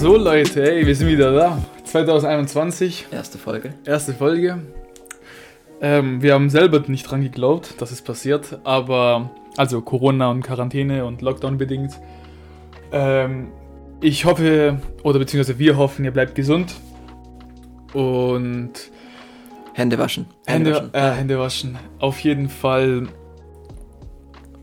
So Leute, ey, wir sind wieder da. 2021, Erste Folge. erste Folge. Ähm, wir haben selber nicht dran geglaubt, dass es passiert, aber also Corona und Quarantäne und Lockdown bedingt. Ähm, ich hoffe, oder beziehungsweise wir hoffen, ihr bleibt gesund und Hände waschen. Hände, waschen. äh, Hände waschen. Auf jeden Fall.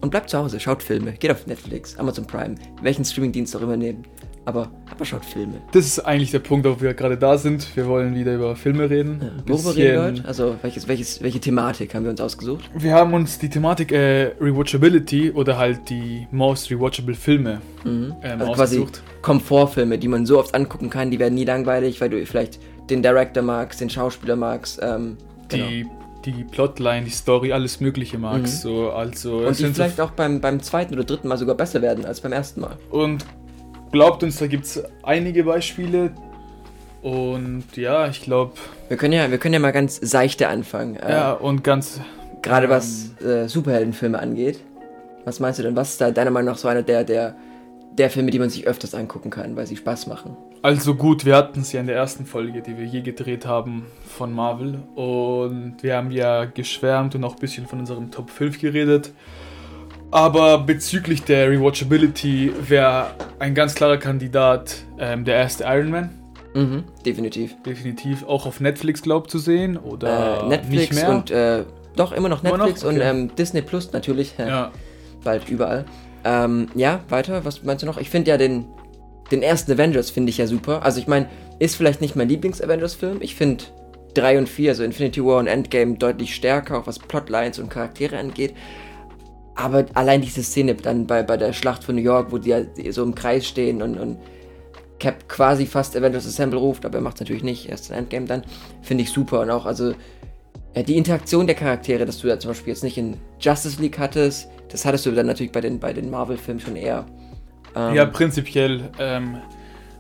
Und bleibt zu Hause, schaut Filme. Geht auf Netflix, Amazon Prime, welchen Streamingdienst auch immer nehmen. Aber, aber schaut Filme. Das ist eigentlich der Punkt, wo wir gerade da sind. Wir wollen wieder über Filme reden. Ja, worüber reden wir heute? Also, welches, welches, welche Thematik haben wir uns ausgesucht? Wir haben uns die Thematik äh, Rewatchability oder halt die most rewatchable Filme Mhm. ähm, also quasi ausgesucht. Komfortfilme, die man so oft angucken kann, die werden nie langweilig, weil du vielleicht den Director magst, den Schauspieler magst. Ähm, genau. Die, die Plotline, die Story, alles Mögliche magst. So, also, Und die vielleicht auch beim, beim zweiten oder dritten Mal sogar besser werden als beim ersten Mal. Und glaubt uns, da gibt es einige Beispiele. Und ja, ich glaube, Wir können ja, wir können ja mal ganz seichte anfangen. Äh, ja, und ganz. Gerade ähm, was äh, Superheldenfilme angeht. Was meinst du denn? Was ist da deiner Meinung nach so einer der, der, der Filme, die man sich öfters angucken kann, weil sie Spaß machen? Also gut, wir hatten es ja in der ersten Folge, die wir je gedreht haben von Marvel. Und wir haben ja geschwärmt und auch ein bisschen von unserem Top 5 geredet. Aber bezüglich der Rewatchability wäre ein ganz klarer Kandidat ähm, der erste Iron Man. Mhm, definitiv. Definitiv auch auf Netflix, glaubt zu sehen. Oder äh, Netflix nicht mehr. und äh, doch immer noch Immer noch? Netflix und Okay. ähm, Disney Plus natürlich. Ja. ja, Bald überall. Ähm, ja, weiter, was meinst du noch? Ich finde ja den, den ersten Avengers finde ich ja super. Also ich meine, ist vielleicht nicht mein Lieblings-Avengers-Film. Ich finde 3 und 4, also Infinity War und Endgame, deutlich stärker, auch was Plotlines und Charaktere angeht. Aber allein diese Szene dann bei, bei der Schlacht von New York, wo die, ja so im Kreis stehen und, und Cap quasi fast Avengers Assemble ruft, aber er macht es natürlich nicht, erst in Endgame dann, finde ich super. Und auch, also, ja, die Interaktion der Charaktere, dass du ja zum Beispiel jetzt nicht in Justice League hattest, das hattest du dann natürlich bei den, bei den Marvel-Filmen schon eher. Ähm, ja, prinzipiell. Ähm,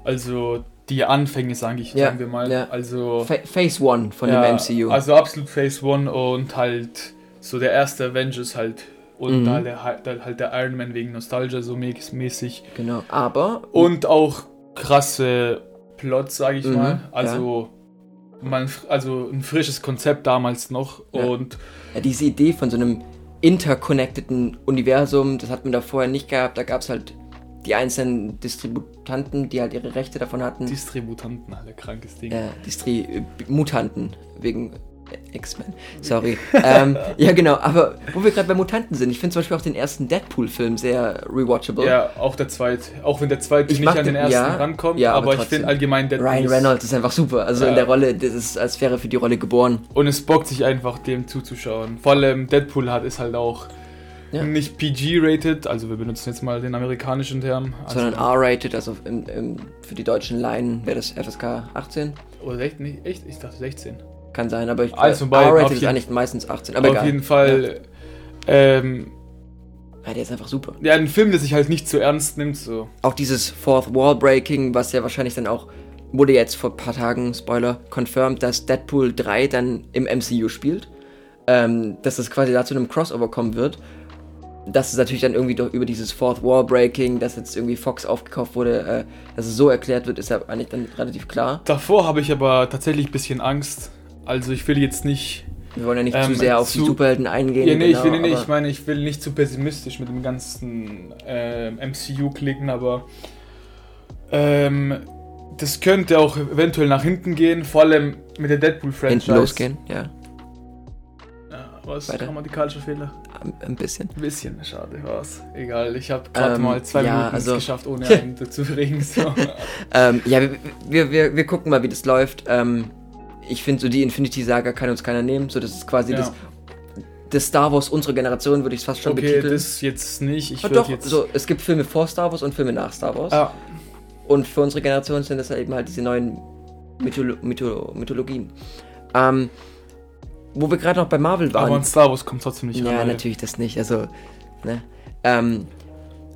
also die Anfänge, sage ich, Ja, sagen wir mal. ja. Also Fa Phase One von ja, dem MCU. Also absolut Phase One und halt so der erste Avengers halt. Und Mhm. halt, der, halt halt der Iron Man wegen Nostalgia so mä- mäßig. genau. Aber. Und auch krasse Plots, sage ich Mhm, mal. Also, man, also ein frisches Konzept damals noch. Ja. Und Ja, diese Idee von so einem interconnecteden Universum, das hat man da vorher nicht gehabt. Da gab es halt die einzelnen Distributanten, die halt ihre Rechte davon hatten. Distributanten, Alter, krankes Ding. äh, Distri äh, Mutanten wegen X-Men. Sorry. ähm, ja, genau. Aber wo wir gerade bei Mutanten sind, ich finde zum Beispiel auch den ersten Deadpool-Film sehr rewatchable. Ja, auch der zweite. Auch wenn der zweite Ich nicht an den den- ersten ja, rankommt, ja, aber aber, ich finde allgemein Deadpool Ryan Reynolds ist einfach super. Also Ja. in der Rolle, das ist, als wäre er für die Rolle geboren. Und es bockt sich einfach, dem zuzuschauen. Vor allem Deadpool hat ist halt auch Ja. nicht PG-rated, also wir benutzen jetzt mal den amerikanischen Term. Also, Sondern R-rated, also im, im, für die deutschen Laien wäre das FSK 18. Oder echt, nicht, echt? Ich dachte 16. Kann sein, aber ich auf R-rated ist eigentlich meistens 18. Aber auf egal. jeden Fall, ähm, Ja, der ist einfach super. ja, ein Film, der sich halt nicht so ernst nimmt, so. Auch dieses Fourth Wall Breaking, was ja wahrscheinlich dann auch, wurde jetzt vor ein paar Tagen, Spoiler, confirmed, dass Deadpool 3 dann im MCU spielt. Ähm, dass das quasi dazu einem Crossover kommen wird. Dass es natürlich dann irgendwie doch über dieses Fourth Wall Breaking, dass jetzt irgendwie Fox aufgekauft wurde, äh, dass es so erklärt wird, ist ja eigentlich dann relativ klar. Davor habe ich aber tatsächlich ein bisschen Angst. Also ich will jetzt nicht. Wir wollen ja nicht Ähm, zu sehr auf die zu- Superhelden eingehen. Ja, nee, ich, will, genau, nee, aber- ich meine, ich will nicht zu pessimistisch mit dem ganzen ähm, MCU klicken, aber ähm, das könnte auch eventuell nach hinten gehen, vor allem mit der Deadpool-Franchise. hinten losgehen, ja. Ja, was? Weiter. Grammatikalischer Fehler? Ein- Ein bisschen. Ein bisschen, schade, was. Egal, ich habe gerade Ähm, mal zwei ja, Minuten also- geschafft, ohne einen zu regen. So. Ähm, ja, wir, wir, wir, wir gucken mal, wie das läuft. Ähm, ich finde, so die Infinity-Saga kann uns keiner nehmen. So, das ist quasi Ja. das, das Star Wars unserer Generation, würde ich es fast schon okay, betiteln. das jetzt nicht. Ich Ah, doch, jetzt. so, es gibt Filme vor Star Wars und Filme nach Star Wars. Ah, Und für unsere Generation sind das halt eben halt diese neuen Mytholo Mytho Mythologien. Ähm, wo wir gerade noch bei Marvel waren. aber an Star Wars kommt trotzdem nicht ja, ran. ey. natürlich das nicht. Also, ne? Ähm,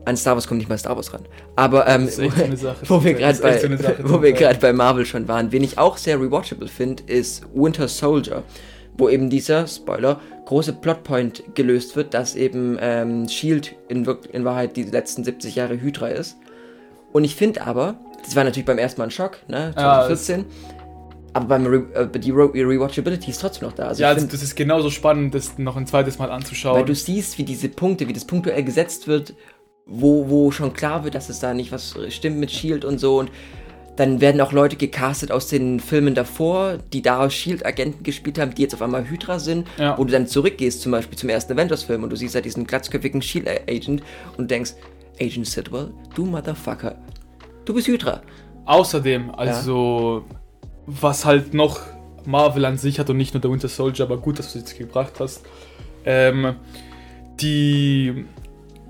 an Star Wars kommt nicht mal Star Wars ran. Aber ähm, so eine Sache. wo wir gerade bei, so bei Marvel schon waren, wen ich auch sehr rewatchable finde, ist Winter Soldier, wo eben dieser Spoiler große Plotpoint gelöst wird, dass eben ähm, Shield in, in Wahrheit die letzten 70 Jahre Hydra ist. Und ich finde aber, Das war natürlich beim ersten Mal ein Schock, ne? Ja, 2014. aber beim Re äh, die Re Rewatchability ist trotzdem noch da. Also ja, find, das ist genauso spannend, das noch ein zweites Mal weil anzuschauen. du siehst, wie diese Punkte, wie das punktuell gesetzt wird, wo, wo schon klar wird, dass es da nicht was stimmt mit Shield und so und dann werden auch Leute gecastet aus den Filmen davor, die daraus Shield-Agenten gespielt haben, die jetzt auf einmal Hydra sind, Ja. wo du dann zurückgehst, zum Beispiel zum ersten Avengers-Film und du siehst halt diesen glatzköpfigen Shield-Agent und denkst, Agent Sidwell, du Motherfucker, du bist Hydra. Außerdem, also, was halt noch Marvel an sich hat und nicht nur der Winter Soldier, aber gut, dass du es jetzt gebracht hast. Ähm, die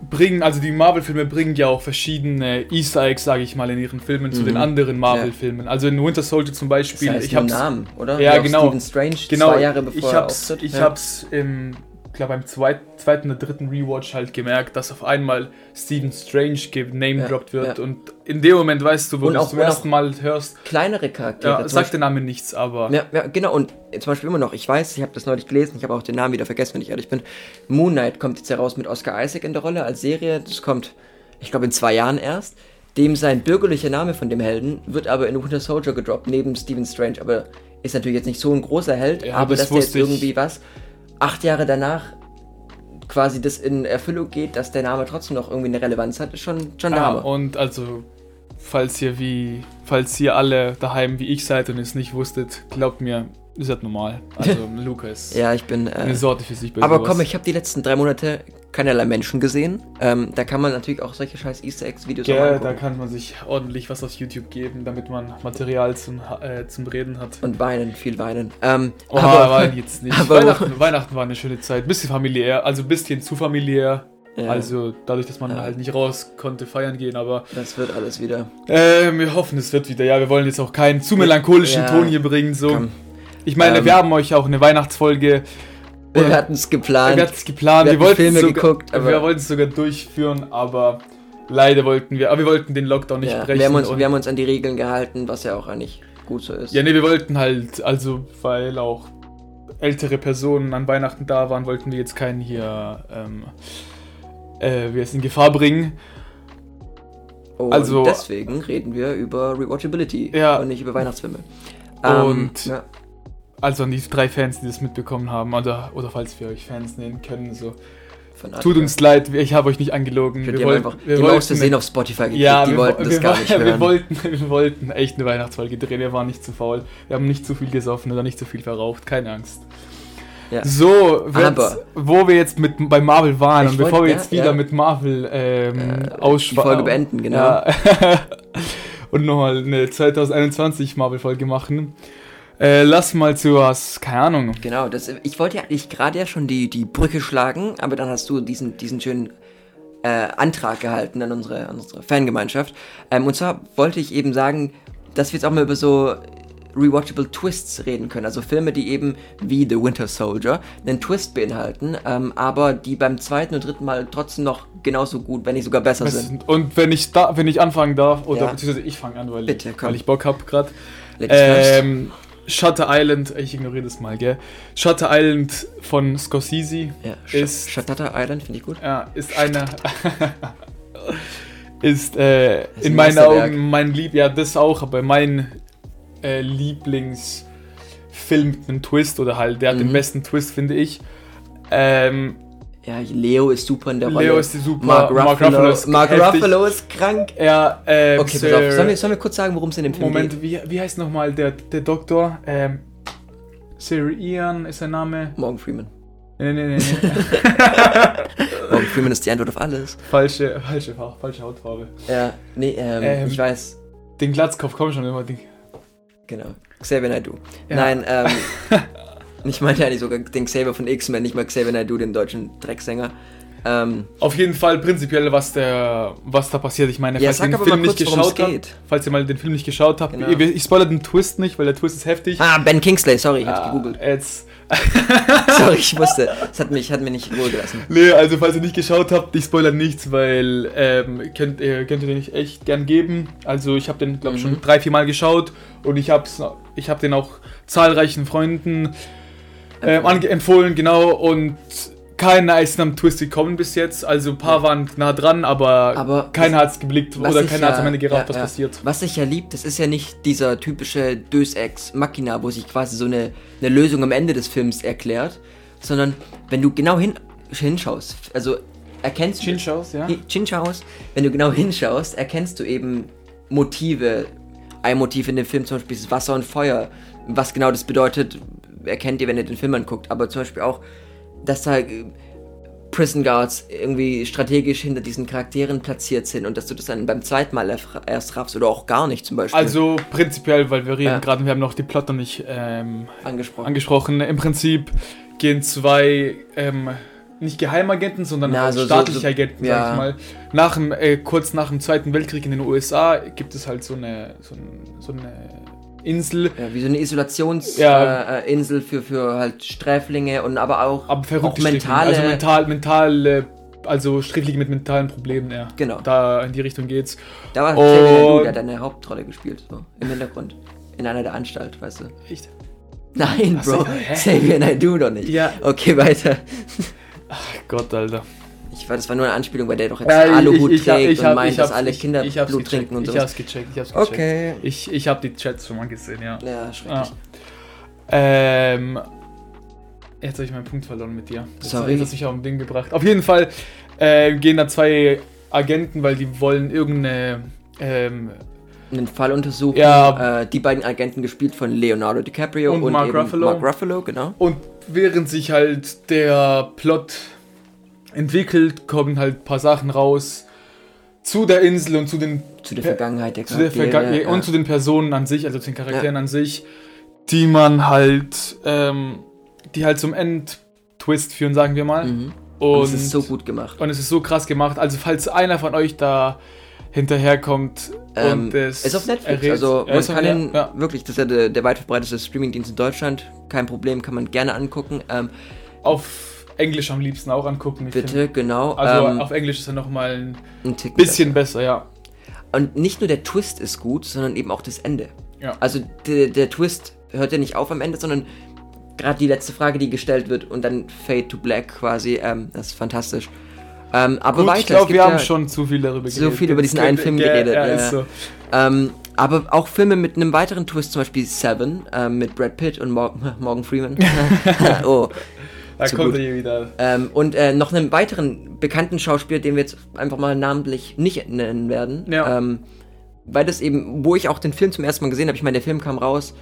bringen, also die Marvel-Filme bringen ja auch verschiedene Easter Eggs, sage ich mal, in ihren Filmen zu Mhm. den anderen Marvel-Filmen. Also in Winter Soldier zum Beispiel, Das heißt ich hab's, Namen, oder? Ja, Wie genau. Stephen Strange, genau, zwei Jahre bevor ich er hab's, auftritt. ich Ja. hab's im, glaube beim zweit, zweiten oder dritten Rewatch halt gemerkt, dass auf einmal Stephen Strange genamedropped Ja, wird und in dem Moment weißt du, wo Und du es auch- zum ersten Mal hörst, Kleinere Charaktere. ja, sagt der Name nichts, aber Ja, ja, genau. Und zum Beispiel immer noch, ich weiß, ich habe das neulich gelesen, ich habe auch den Namen wieder vergessen, wenn ich ehrlich bin. Moon Knight kommt jetzt heraus mit Oscar Isaac in der Rolle als Serie. Das kommt, ich glaube, in zwei Jahren erst. Dem sein bürgerlicher Name von dem Helden wird aber in Winter Soldier gedroppt, neben Stephen Strange. Aber ist natürlich jetzt nicht so ein großer Held, Ja, aber das dass der jetzt irgendwie was, acht Jahre danach quasi das in Erfüllung geht, dass der Name trotzdem noch irgendwie eine Relevanz hat, ist schon, schon der Ja, Hammer. und also, falls ihr wie, falls ihr alle daheim wie ich seid und es nicht wusstet, glaubt mir, ist das normal. Also Luca ist Ja, ich bin. eine Äh, Sorte für sich bei Aber sowas. komm, ich habe die letzten drei Monate keinerlei Menschen gesehen. Ähm, da kann man natürlich auch solche scheiß Easter Eggs Videos auch Ja, da kann man sich ordentlich was auf YouTube geben, damit man Material zum, äh, zum Reden hat. Und weinen, viel weinen. Ähm, Oh, aber, war jetzt nicht. Weihnachten, Weihnachten war eine schöne Zeit. Bisschen familiär, also ein bisschen zu familiär. ja, Also dadurch, dass man Ja. halt nicht raus konnte feiern gehen, aber das wird alles wieder. äh, wir hoffen, es wird wieder. Ja, wir wollen jetzt auch keinen zu melancholischen Ja. Ton hier bringen. So. Komm. Ich meine, Ähm, wir haben euch auch eine Weihnachtsfolge. Wir Oder- hatten es geplant. Wir hatten es geplant, wir wir, wollten Filme es sogar, geguckt, wir wollten es sogar durchführen, aber leider wollten wir, aber wir wollten den Lockdown nicht ja, brechen. wir, haben uns, wir haben uns an die Regeln gehalten, was ja auch eigentlich gut so ist. ja, nee, wir wollten halt, also weil auch ältere Personen an Weihnachten da waren, wollten wir jetzt keinen hier, ähm, äh, wir es in Gefahr bringen. Und also- deswegen reden wir über Rewatchability Ja. und nicht über Weihnachtsfilme. Und- ja, Also an die drei Fans, die das mitbekommen haben, oder, oder falls wir euch Fans nennen können, so. Tut uns leid, ich habe euch nicht angelogen. Wir, Wir wollten, einfach wir die Maus wollten zu sehen auf Spotify gekriegt, Ja, die wir, wollten wo- das wir, gar nicht wir hören. wollten, wir wollten echt eine Weihnachtsfolge drehen, wir waren nicht zu faul. Wir haben nicht zu viel gesoffen oder nicht zu viel verraucht, keine Angst. Ja. So, wo wir jetzt mit bei Marvel waren Ich und bevor wollte- wir ja, jetzt wieder ja. mit Marvel ähm, Äh, die Folge beenden, genau. Und nochmal eine 2021 Marvel-Folge machen. Äh, lass mal zu was, keine Ahnung. Genau, das, ich wollte ja eigentlich gerade ja schon die, die Brücke schlagen, aber dann hast du diesen, diesen schönen äh, Antrag gehalten an unsere, an unsere Fangemeinschaft. Ähm, und zwar wollte ich eben sagen, dass wir jetzt auch mal über so rewatchable Twists reden können. Also Filme, die eben wie The Winter Soldier einen Twist beinhalten, ähm, aber die beim zweiten und dritten Mal trotzdem noch genauso gut, wenn nicht sogar besser sind. Und wenn ich da, wenn ich anfangen darf, oder Ja. beziehungsweise ich fange an, weil, Bitte, komm. weil ich Bock habe gerade. Ähm, Shutter Island, ich ignoriere das mal, gell? Shutter Island von Scorsese ja, ist- Shatata Island finde ich gut. ja, ist eine. ist äh, ist in ein meinen. Augen mein Lieb. Ja, das auch, aber mein äh, Lieblingsfilm mit einem Twist oder halt, der hat den Mhm. besten Twist, finde ich. Ähm, Ja, Leo ist super in der Rolle. Leo ist die super. Mark Ruffalo, ist Mark. Ruffalo ist krank. Ja, ähm, Okay, pass auf. Sollen wir, sollen wir kurz sagen, worum es in dem Film geht? Moment, wie, wie heißt nochmal der, der Doktor? Ähm, Sir Ian ist sein Name. Morgan Freeman. Nee, nee, nee, nee. Morgan Freeman ist die Antwort auf alles. falsche, falsche, Farbe, falsche Hautfarbe. Ja, nee, ähm, Ähm. ich weiß. Den Glatzkopf, komm schon immer. Den, Genau. Xavier Naidoo. Ja. Nein, ähm, ich meinte eigentlich sogar den Xavier von X-Men, nicht mal Xavier Naidoo, den deutschen Drecksänger. Ähm, Auf jeden Fall prinzipiell, was der, was da passiert. Ich meine, Ja, falls ihr den Film nicht kurz, worum's geschaut habt, falls ihr mal den Film nicht geschaut habt, Genau. ich, ich spoilere den Twist nicht, weil der Twist ist heftig. ah, Ben Kingsley, sorry, ich hab's Ah, gegoogelt. Jetzt, Sorry, ich wusste. Das hat mich, hat mir nicht wohl gelassen. nee, also falls ihr nicht geschaut habt, ich spoilere nichts, weil ähm, könnt, ihr könnt ihr den nicht echt gern geben. Also ich habe den, glaube ich, Mhm. schon drei, vier Mal geschaut und ich habe ich hab den auch zahlreichen Freunden ähm, ange empfohlen, genau. Und keiner ist am Twist gekommen bis jetzt. Also ein paar waren nah dran, aber, Aber keiner hat es geblickt oder keiner hat ja- am Ende gerafft, ja, was ja. passiert. Was ich ja lieb, das ist ja nicht dieser typische Deus Ex Machina, wo sich quasi so eine, eine Lösung am Ende des Films erklärt, sondern wenn du genau hin, hinschaust, also erkennst du... Chinshaus, ja? Hi- Chinshaus, wenn du genau hinschaust, erkennst du eben Motive. Ein Motiv in dem Film zum Beispiel ist Wasser und Feuer. Was genau das bedeutet, erkennt ihr, wenn ihr den Film anguckt. Aber zum Beispiel auch, dass da äh, Prison Guards irgendwie strategisch hinter diesen Charakteren platziert sind und dass du das dann beim zweiten Mal erst raffst oder auch gar nicht zum Beispiel Also prinzipiell, weil wir reden Ja. gerade, wir haben noch die Plot noch nicht ähm, angesprochen. angesprochen. Im Prinzip gehen zwei, ähm, nicht Geheimagenten, sondern Na, halt so- so- staatliche so- Agenten, ja. sag ich mal. Nach dem, äh, kurz nach dem Zweiten Weltkrieg in den USA gibt es halt so eine, so, ein, so eine Insel, ja, wie so eine Isolationsinsel Ja. äh, für, für halt Sträflinge und aber auch, aber auch mentale. Also mental, mental, äh, also Sträflinge mit mentalen Problemen, ja. Genau. Da in die Richtung geht's. da war Und- der hat eine Hauptrolle gespielt, so im Hintergrund. In einer der Anstalt, weißt du. Echt? Nein, Ach Bro. Xavier Naidoo doch nicht. Ja. Okay, weiter. Gott, Alter. Ich war, das war nur eine Anspielung, weil der doch jetzt Ja, ich- Aluhut ich- ich trägt ich und hab- meint, ich dass alle ich- Kinder ich Blut gecheckt, trinken und Ich so. hab's gecheckt, ich hab's gecheckt. Okay. Ich, ich hab die Chats schon mal gesehen, ja. Ja, schrecklich. Ja. Ähm. Jetzt habe ich meinen Punkt verloren mit dir. Jetzt, Sorry. Jetzt hast mich auf ein Ding gebracht. Auf jeden Fall äh, gehen da zwei Agenten, weil die wollen irgendeine. Ähm, Einen Fall untersuchen. Ja. Äh, die beiden Agenten gespielt von Leonardo DiCaprio Und und, Mark Ruffalo. Mark Ruffalo, genau. und während sich halt der Plot entwickelt, kommen halt ein paar Sachen raus zu der Insel und zu den Zu der Vergangenheit der zu der Charaktere. Vergangenheit ja. und zu den Personen an sich, also zu den Charakteren an sich, die man halt, ähm, die halt zum Endtwist führen, sagen wir mal. Mhm. Und, Und es ist so gut gemacht. und es ist so krass gemacht. Also falls einer von euch da hinterherkommt Ähm, und es ist auf Netflix, errät- also Ja, man kann ihn ja, ja. wirklich, das ist ja der, der weit verbreiteste Streamingdienst in Deutschland, kein Problem, kann man gerne angucken. Ähm, auf Englisch am liebsten auch angucken. bitte, find. genau. Also ähm, auf Englisch ist er nochmal ein ein Tick bisschen besser, ja. Und nicht nur der Twist ist gut, sondern eben auch das Ende. Ja. Also der, der Twist hört ja nicht auf am Ende, sondern gerade die letzte Frage, die gestellt wird und dann Fade to Black quasi, ähm, das ist fantastisch. Ähm, aber Gut, weiter, ich glaube, wir haben ja, schon zu viel darüber so viel über diesen einen Film ja, geredet, Ja, ja. ist so. ähm, aber auch Filme mit einem weiteren Twist, zum Beispiel Seven ähm, mit Brad Pitt und Mor Morgan Freeman. oh, Da Zu kommt gut. er wieder. ähm, und äh, noch einen weiteren bekannten Schauspieler, den wir jetzt einfach mal namentlich nicht nennen werden. Ja. Ähm, weil das eben, wo ich auch den Film zum ersten Mal gesehen habe, ich meine, der Film kam raus,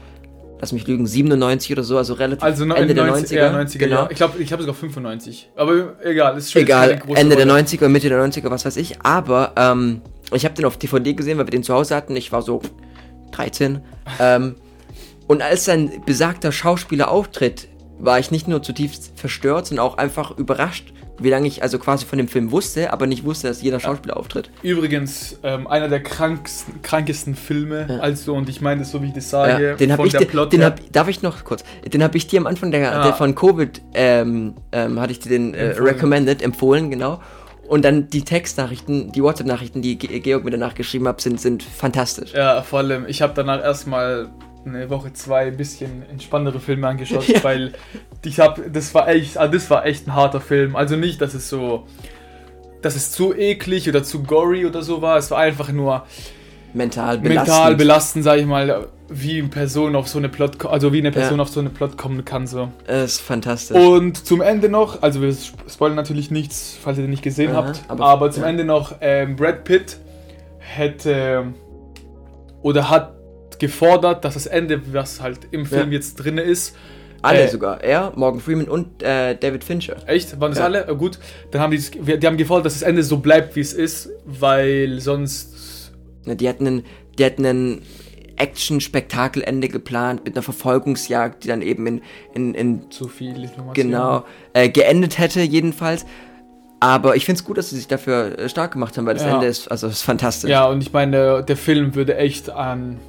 lass mich lügen, 97 oder so, also relativ Also Ende der 90, 90er. ja, 90er genau. ja. Ich glaube, ich habe sogar 95. Aber egal, ist schon Egal, Ende der Rolle. 90er, Mitte der 90er, was weiß ich. Aber ähm, ich habe den auf DVD gesehen, weil wir den zu Hause hatten. Ich war so 13. ähm, und als sein besagter Schauspieler auftritt, war ich nicht nur zutiefst verstört, sondern auch einfach überrascht, wie lange ich also quasi von dem Film wusste, aber nicht wusste, dass jeder Schauspieler auftritt. Übrigens, ähm, einer der kranksten, krankesten Filme, Ja. also, und ich meine das so, wie ich das sage, Ja, den habe von ich der Plot den hab, darf ich noch kurz, den habe ich dir am Anfang der, Ja. der von Covid, ähm, ähm, hatte ich dir den äh, Empfohlen. recommended, empfohlen, genau. Und dann die Textnachrichten, die WhatsApp-Nachrichten, die Ge- Georg mir danach geschrieben hat, sind, sind fantastisch. Ja, vor allem, ich habe danach erstmal eine Woche, zwei ein bisschen entspanntere Filme angeschaut, Ja. weil ich habe, das war echt, also das war echt ein harter Film. Also nicht, dass es so, dass es zu eklig oder zu gory oder so war. Es war einfach nur Mental belastend. mental belastend, sag ich mal, wie eine Person auf so eine Plot, also wie eine Person Ja. auf so eine Plot kommen kann so. Es ist fantastisch. Und zum Ende noch, also wir sp- spoilern natürlich nichts, falls ihr den nicht gesehen Aha, habt, aber- aber, zum ja. Ende noch, ähm, Brad Pitt hätte oder hat gefordert, dass das Ende, was halt im Film Ja. jetzt drin ist, Alle äh, sogar. Er, Morgan Freeman und äh, David Fincher. echt, waren das Ja. alle? Äh, gut, dann haben die, die haben gefordert, dass das Ende so bleibt, wie es ist, weil sonst Ja, Die hatten einen, die hatten ein Action-Spektakelende geplant mit einer Verfolgungsjagd, die dann eben in, in, in zu viel Information. genau äh, geendet hätte jedenfalls. Aber ich finde es gut, dass sie sich dafür äh, stark gemacht haben, weil das Ja. Ende ist, also ist fantastisch. Ja, und ich meine, der Film würde echt an,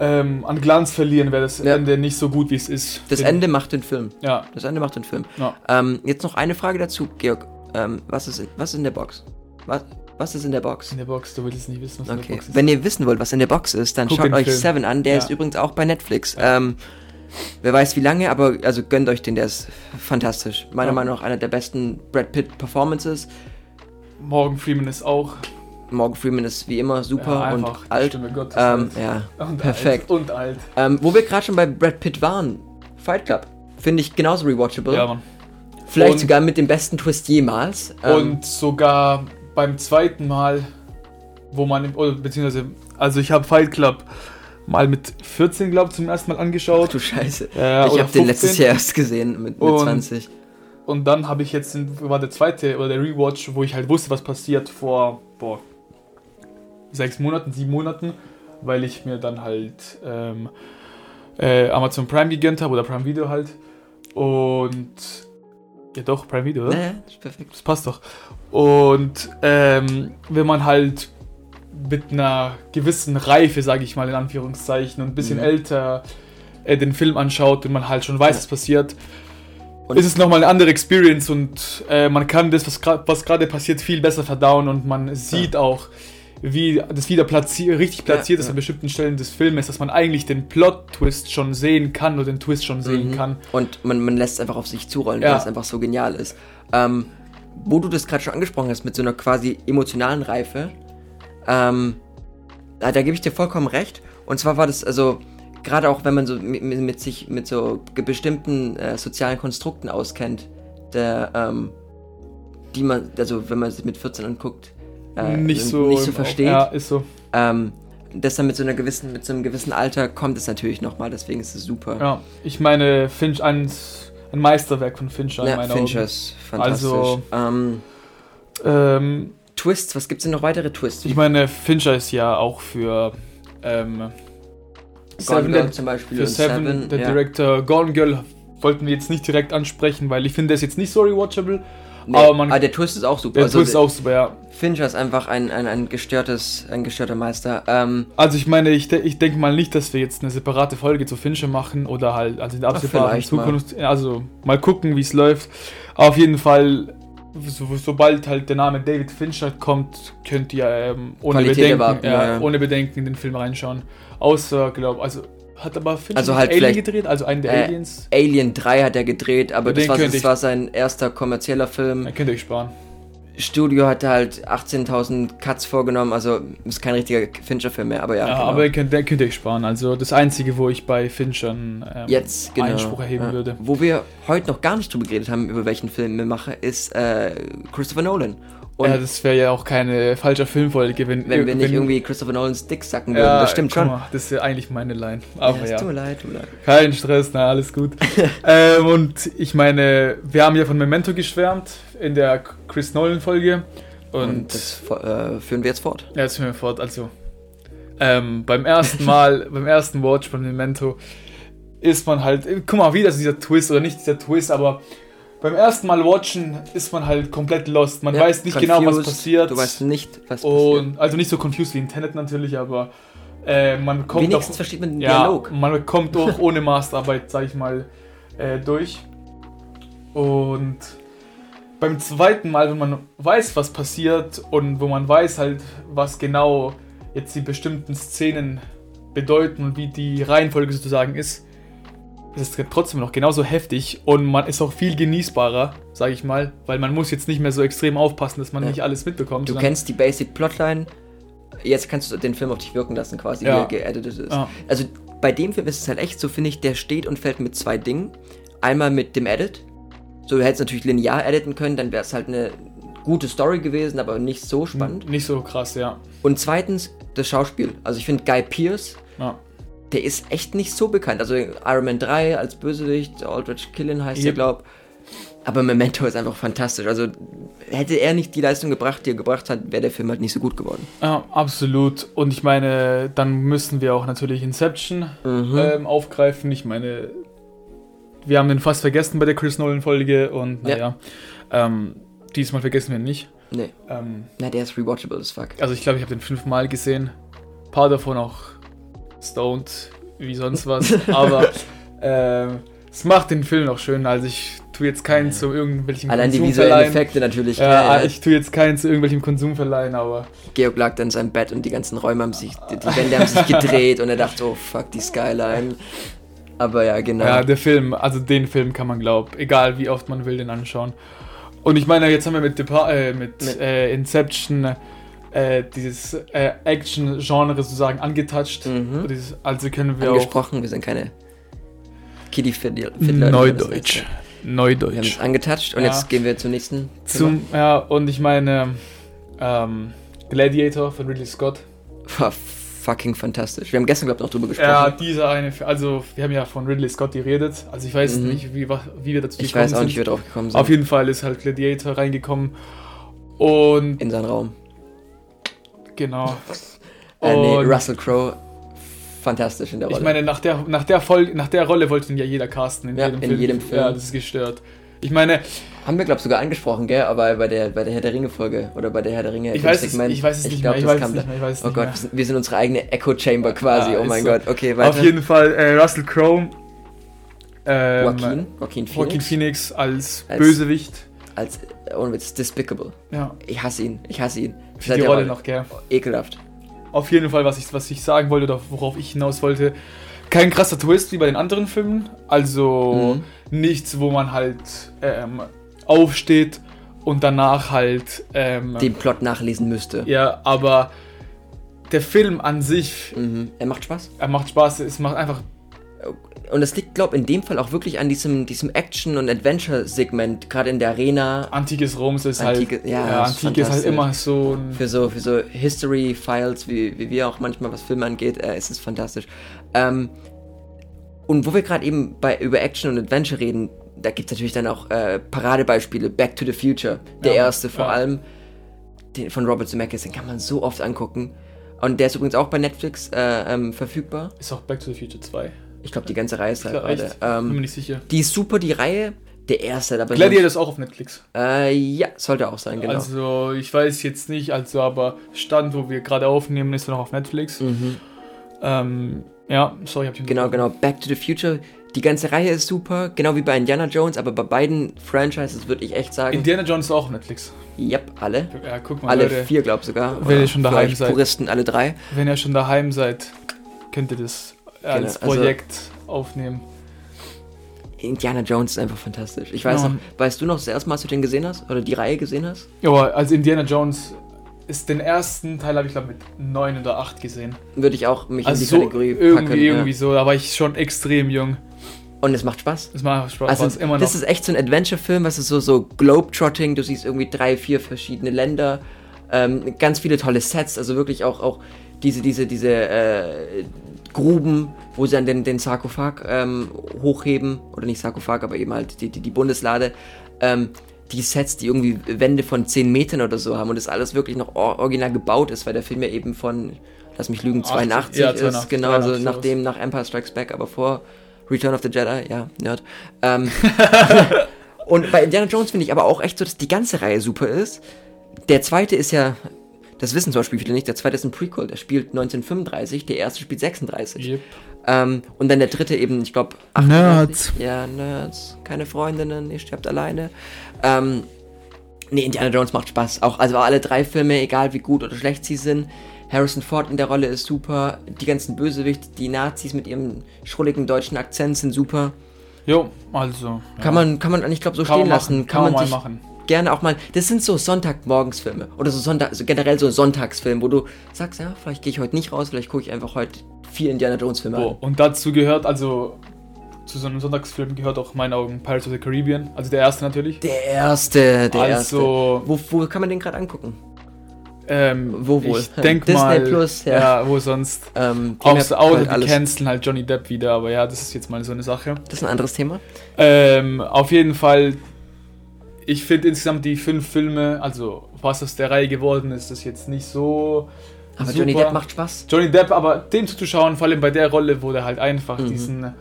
ähm, an Glanz verlieren, wäre das Ja. Ende nicht so gut, wie es ist. Das Ende macht den Film. Ja, Das Ende macht den Film. ja. Ähm, jetzt noch eine Frage dazu, Georg. Ähm, was, ist in, was ist in der Box? Was, was ist in der Box? In der Box, du willst nicht wissen, was in der Okay. Box ist. Wenn ihr wissen wollt, was in der Box ist, dann Guck schaut euch Film. Seven an. Der Ja. ist übrigens auch bei Netflix. Ähm, wer weiß wie lange, aber also gönnt euch den, der ist fantastisch. Meiner. Meinung nach einer der besten Brad Pitt Performances. Morgan Freeman ist auch Morgan Freeman ist wie immer super ja, und alt. Ähm, halt. ja, und perfekt. Alt und alt. Ähm, wo wir gerade schon bei Brad Pitt waren, Fight Club. Finde ich genauso rewatchable. Ja, Mann. Vielleicht Und- sogar mit dem besten Twist jemals. Ähm, Und sogar beim zweiten Mal, wo man, oder beziehungsweise, also ich habe Fight Club mal mit 14, glaube ich, zum ersten Mal ach angeschaut. du Scheiße. Ja, ich habe den letztes 15. Jahr erst gesehen mit, mit Und- 20. Und dann habe ich jetzt, den- war der zweite oder der Rewatch, wo ich halt wusste, was passiert vor, boah, sechs Monaten, sieben Monaten, weil ich mir dann halt ähm, äh, Amazon Prime gegönnt habe oder Prime Video halt. Und ja doch, Prime Video, oder? Naja, ist perfekt. Das passt doch. Und ähm, wenn man halt mit einer gewissen Reife, sage ich mal in Anführungszeichen, und ein bisschen Mhm. älter äh, den Film anschaut und man halt schon weiß, was passiert, Und- ist es nochmal eine andere Experience und äh, man kann das, was gerade passiert, viel besser verdauen und man sieht auch, wie das wieder platziert, richtig platziert Ja, ist ja. an bestimmten Stellen des Filmes, dass man eigentlich den Plot-Twist schon sehen kann oder den Twist schon sehen Mhm. kann. Und man, man lässt es einfach auf sich zurollen, Ja. weil es einfach so genial ist. Ähm, wo du das gerade schon angesprochen hast, mit so einer quasi emotionalen Reife, ähm, da, da gebe ich dir vollkommen recht. Und zwar war das, also, gerade auch wenn man so mit, mit, sich mit so bestimmten äh, sozialen Konstrukten auskennt, der, ähm, die man, also wenn man sich mit 14 anguckt, äh, nicht so, nicht so versteht. Ja, ist so. Ähm, das dann mit so einer gewissen, mit so einem gewissen Alter kommt es natürlich nochmal, deswegen ist es super. Ja, ich meine, Finch, ein, ein Meisterwerk von Fincher in Ja, meinen Fincher Augen. ist fantastisch. Also- ähm, Ähm, Twists, was gibt's denn noch weitere Twists? ich meine, Fincher ist ja auch für ähm, Seven, Girl zum Beispiel für und Seven, der ja. Director Gone Girl wollten wir jetzt nicht direkt ansprechen, weil ich finde, der ist jetzt nicht so rewatchable. Nee, aber man- ah, der Twist ist auch super. Der also, Twist ist auch super, ja. Fincher ist einfach ein, ein, ein gestörtes, ein gestörter Meister. Ähm, Also ich meine, ich, de ich denke mal nicht, dass wir jetzt eine separate Folge zu Fincher machen oder halt also in absehbaren vielleicht mal. Zukunft. Also mal gucken, wie es läuft. Auf jeden Fall, so, sobald halt der Name David Fincher kommt, könnt ihr ähm, ohne, Qualität Bedenken, erwarten, ja, ja, ohne Bedenken in den Film reinschauen. Außer, glaube also hat aber Fincher Also halt Alien gedreht, also einen der Äh, Aliens. Alien 3 hat er gedreht, aber Ja, das den war, das ich- war sein erster kommerzieller Film. Dann könnt ihr euch sparen. Studio hatte halt 18.000 Cuts vorgenommen, also ist kein richtiger Fincher-Film mehr, aber ja. Ja, genau. aber ihr könnt, den könnt ihr euch sparen. Also das Einzige, wo ich bei Fincher einen ähm, Jetzt, genau. Einspruch erheben ja. würde. Wo wir heute noch gar nicht drüber geredet haben, über welchen Film wir machen, ist äh, Christopher Nolan. Und ja, das wäre ja auch keine falsche Filmfolge, wenn, wenn wir nicht irgendwie Christopher Nolans Dick sacken würden, Ja, das stimmt schon. Mal, das ist ja eigentlich meine Line. Aber es ja, Tut mir leid, tut mir leid. kein Stress, na alles gut. ähm, und ich meine, wir haben ja von Memento geschwärmt in der Chris Nolan Folge. Und, Und das äh, führen wir jetzt fort. ja, jetzt führen wir fort. Also ähm, beim ersten Mal, beim ersten Watch von Memento ist man halt, guck mal, wieder so dieser Twist oder nicht dieser Twist, aber beim ersten Mal watchen ist man halt komplett lost. Man Ja, weiß nicht genau, was confused, passiert. Du weißt nicht, was passiert. Und also nicht so confused wie in Tenet natürlich, aber äh, man kommt Wenigstens auch, versteht man den ja, Dialog. man kommt auch ohne Masterarbeit, sag ich mal, äh, durch. Und beim zweiten Mal, wenn man weiß, was passiert und wo man weiß halt, was genau jetzt die bestimmten Szenen bedeuten und wie die Reihenfolge sozusagen ist, ist es trotzdem noch genauso heftig und man ist auch viel genießbarer, sag ich mal, weil man muss jetzt nicht mehr so extrem aufpassen, dass man Ja. nicht alles mitbekommt. Du kennst die Basic Plotline. Jetzt kannst du den Film auf dich wirken lassen, quasi, Ja. wie er geeditet ist. Ja. Also bei dem Film ist es halt echt so, finde ich, der steht und fällt mit zwei Dingen. Einmal mit dem Edit. So, du hättest natürlich linear editen können, dann wäre es halt eine gute Story gewesen, aber nicht so spannend. Nicht so krass, ja. Und zweitens das Schauspiel. Also ich finde Guy Pearce, ja. Der ist echt nicht so bekannt. Also Iron Man 3 als Bösewicht, Aldrich Killian heißt er, Yep. glaub. Aber Memento ist einfach fantastisch. Also hätte er nicht die Leistung gebracht, die er gebracht hat, wäre der Film halt nicht so gut geworden. Ja, absolut. Und ich meine, dann müssen wir auch natürlich Inception Mhm. ähm, aufgreifen. Ich meine, wir haben den fast vergessen bei der Chris Nolan-Folge und Ja. naja, ähm, diesmal vergessen wir ihn nicht. Nee, Ähm, na, der ist rewatchable as fuck. also ich glaube, ich habe den fünfmal gesehen. Ein paar davon auch stoned, wie sonst was. Aber ähm, es macht den Film noch schön. Also ich tue jetzt keinen zu irgendwelchen Allein die Konsum visuellen verleihen. Effekte natürlich. Ja, äh, ich tue jetzt keinen zu irgendwelchem Konsum verleihen, aber Georg lag dann in seinem Bett und die ganzen Räume haben sich, die, die Wände haben sich gedreht und er dachte, oh fuck, die Skyline. Aber ja, genau. Ja, der Film, also den Film kann man glauben, egal wie oft man will, den anschauen. Und ich meine, jetzt haben wir mit, Depa äh, mit, Mit- äh, Inception äh, dieses äh, Action-Genre sozusagen angetatscht. Mhm. Dieses, also können wir auch Angesprochen, wir sind keine Kiddie-Fiddler. Fiddler, Neudeutsch. Wir haben Neudeutsch. es angetatscht und Ja. jetzt gehen wir zum nächsten. Thema. Zum, ja, und ich meine, ähm, Gladiator von Ridley Scott. War fucking fantastisch. Wir haben gestern, glaube ich, noch drüber gesprochen. Ja, dieser eine, also wir haben ja von Ridley Scott geredet. Also ich weiß Mhm. nicht, wie, wie wir dazu ich gekommen weiß auch sind. nicht, wie wir drauf gekommen sind. Auf jeden Fall ist halt Gladiator reingekommen. Und In seinen Raum. Genau. Äh, nee, Russell Crowe, fantastisch in der Rolle. Ich meine, nach der, nach der Folge, nach der Rolle wollte ihn ja jeder casten in Ja, jedem in Film. jedem Film. Ja, das ist gestört. Ich meine, haben wir, glaube ich, sogar angesprochen, gell? Aber bei der, bei der Herr der Ringe-Folge oder bei der Herr der Ringe ich weiß, es, ich weiß es nicht glaub, mehr. Ich weiß es kam nicht mehr. Ich weiß es Oh nicht Gott, mehr. wir sind, unsere eigene Echo-Chamber quasi. Ja, oh mein so. Gott. Okay, weiter. Auf jeden Fall äh, Russell Crowe. Ähm, Joaquin, Joaquin Phoenix, Joaquin Phoenix als, Als- Bösewicht. als, ohne Witz, despicable. Ja, Ich hasse ihn, ich hasse ihn. Für die Rolle noch, gell. Ekelhaft. Auf jeden Fall, was ich, was ich sagen wollte oder worauf ich hinaus wollte, kein krasser Twist wie bei den anderen Filmen. Also Mhm. nichts, wo man halt ähm, aufsteht und danach halt. Ähm, Den Plot nachlesen müsste. ja, aber der Film an sich, Mhm. Er macht Spaß. er macht Spaß, es macht einfach. Und das liegt, glaube ich, in dem Fall auch wirklich an diesem, diesem Action- und Adventure-Segment, gerade in der Arena. Antikes Rom ist Antike- halt. ja, Ja, ist Antike ist halt immer so ein. Für so, für so History-Files, wie, wie wir auch manchmal, was Filme angeht, äh, ist es fantastisch. Ähm, und wo wir gerade eben bei, über Action und Adventure reden, da gibt es natürlich dann auch äh, Paradebeispiele. Back to the Future, der Ja, erste vor ja. allem, den von Robert Zemeckis, den kann man so oft angucken. Und der ist übrigens auch bei Netflix äh, ähm, verfügbar. Ist auch Back to the Future 2. Ich glaube, die ganze Reihe ist da Ich glaub, gerade. echt? Bin mir Ähm, nicht sicher. die ist super, die Reihe. Der erste, aber Gladiator ist auch auf Netflix. Äh, ja, sollte auch sein, genau. Also, ich weiß jetzt nicht, also, aber Stand, wo wir gerade aufnehmen, ist noch auf Netflix. mhm. Ähm, ja, sorry, hab ich Genau, genau. Back to the Future. Die ganze Reihe ist super, genau wie bei Indiana Jones, aber bei beiden Franchises würde ich echt sagen, Indiana Jones ist auch auf Netflix. yep, alle. Ja, guck mal, Alle Leute, vier, glaub sogar. Wenn ihr schon daheim seid. Puristen, alle drei. wenn ihr schon daheim seid, könnt ihr das als Genau, also- Projekt aufnehmen. Indiana Jones ist einfach fantastisch. Ich weiß Ja. noch, weißt du noch das erste Mal, als du den gesehen hast? Oder die Reihe gesehen hast? Ja, also Indiana Jones ist den ersten Teil, habe ich glaube mit 9 oder 8 gesehen. Würde ich auch mich Also in die so Kategorie irgendwie, packen. irgendwie ja. so, da war ich schon extrem jung. Und es macht Spaß. Das macht Spaß, Also, immer noch. das ist echt so ein Adventure-Film, was ist so, so Globetrotting, du siehst irgendwie drei, vier verschiedene Länder, ähm, ganz viele tolle Sets, also wirklich auch, auch diese, diese, diese äh, Gruben, wo sie dann den, den Sarkophag ähm, hochheben, oder nicht Sarkophag, aber eben halt die, die, die Bundeslade, ähm, die Sets, die irgendwie Wände von 10 Metern oder so haben und das alles wirklich noch or original gebaut ist, weil der Film ja eben von, lass mich lügen, 82 ja, ist, 82, genau, also 83 nachdem, nach Empire Strikes Back, aber vor Return of the Jedi, ja, Nerd. Ähm, und bei Indiana Jones finde ich aber auch echt so, dass die ganze Reihe super ist. Der zweite ist ja, das wissen zum Beispiel viele nicht, der zweite ist ein Prequel, der spielt 1935, der erste spielt 36. Yep. Ähm, und dann der dritte eben, ich glaube, Nerds. Ja, Nerds, keine Freundinnen, ihr sterbt alleine. Ähm, nee, Indiana Jones macht Spaß. Auch, also alle drei Filme, egal wie gut oder schlecht sie sind. Harrison Ford in der Rolle ist super. Die ganzen Bösewichte, die Nazis mit ihrem schrulligen deutschen Akzent sind super. Jo, also. ja. Kann man, kann man eigentlich, glaube so Kann stehen man lassen. machen, Kann, man mal sich machen. Gerne auch mal. Das sind so Sonntagmorgensfilme. Oder so Sonntag, also generell so Sonntagsfilm, wo du sagst, ja, vielleicht gehe ich heute nicht raus, vielleicht gucke ich einfach heute vier Indiana Jones Filme Oh, an. und dazu gehört, also zu so einem Sonntagsfilm gehört auch in meinen Augen Pirates of the Caribbean. Also der erste natürlich. Der erste, der erste. also, Wo, wo kann man den gerade angucken? ähm, Wo wohl? Ich denk Disney mal, Plus, ja. ja. wo sonst. Ähm, Auto, halt die alles. canceln halt Johnny Depp wieder, aber ja, das ist jetzt mal so eine Sache. Das ist ein anderes Thema. Ähm, auf jeden Fall, ich finde insgesamt die fünf Filme, also was aus der Reihe geworden ist, ist jetzt nicht so. Aber super. Johnny Depp macht Spaß. Johnny Depp, aber dem zuzuschauen, vor allem bei der Rolle, wo der halt einfach Mhm. diesen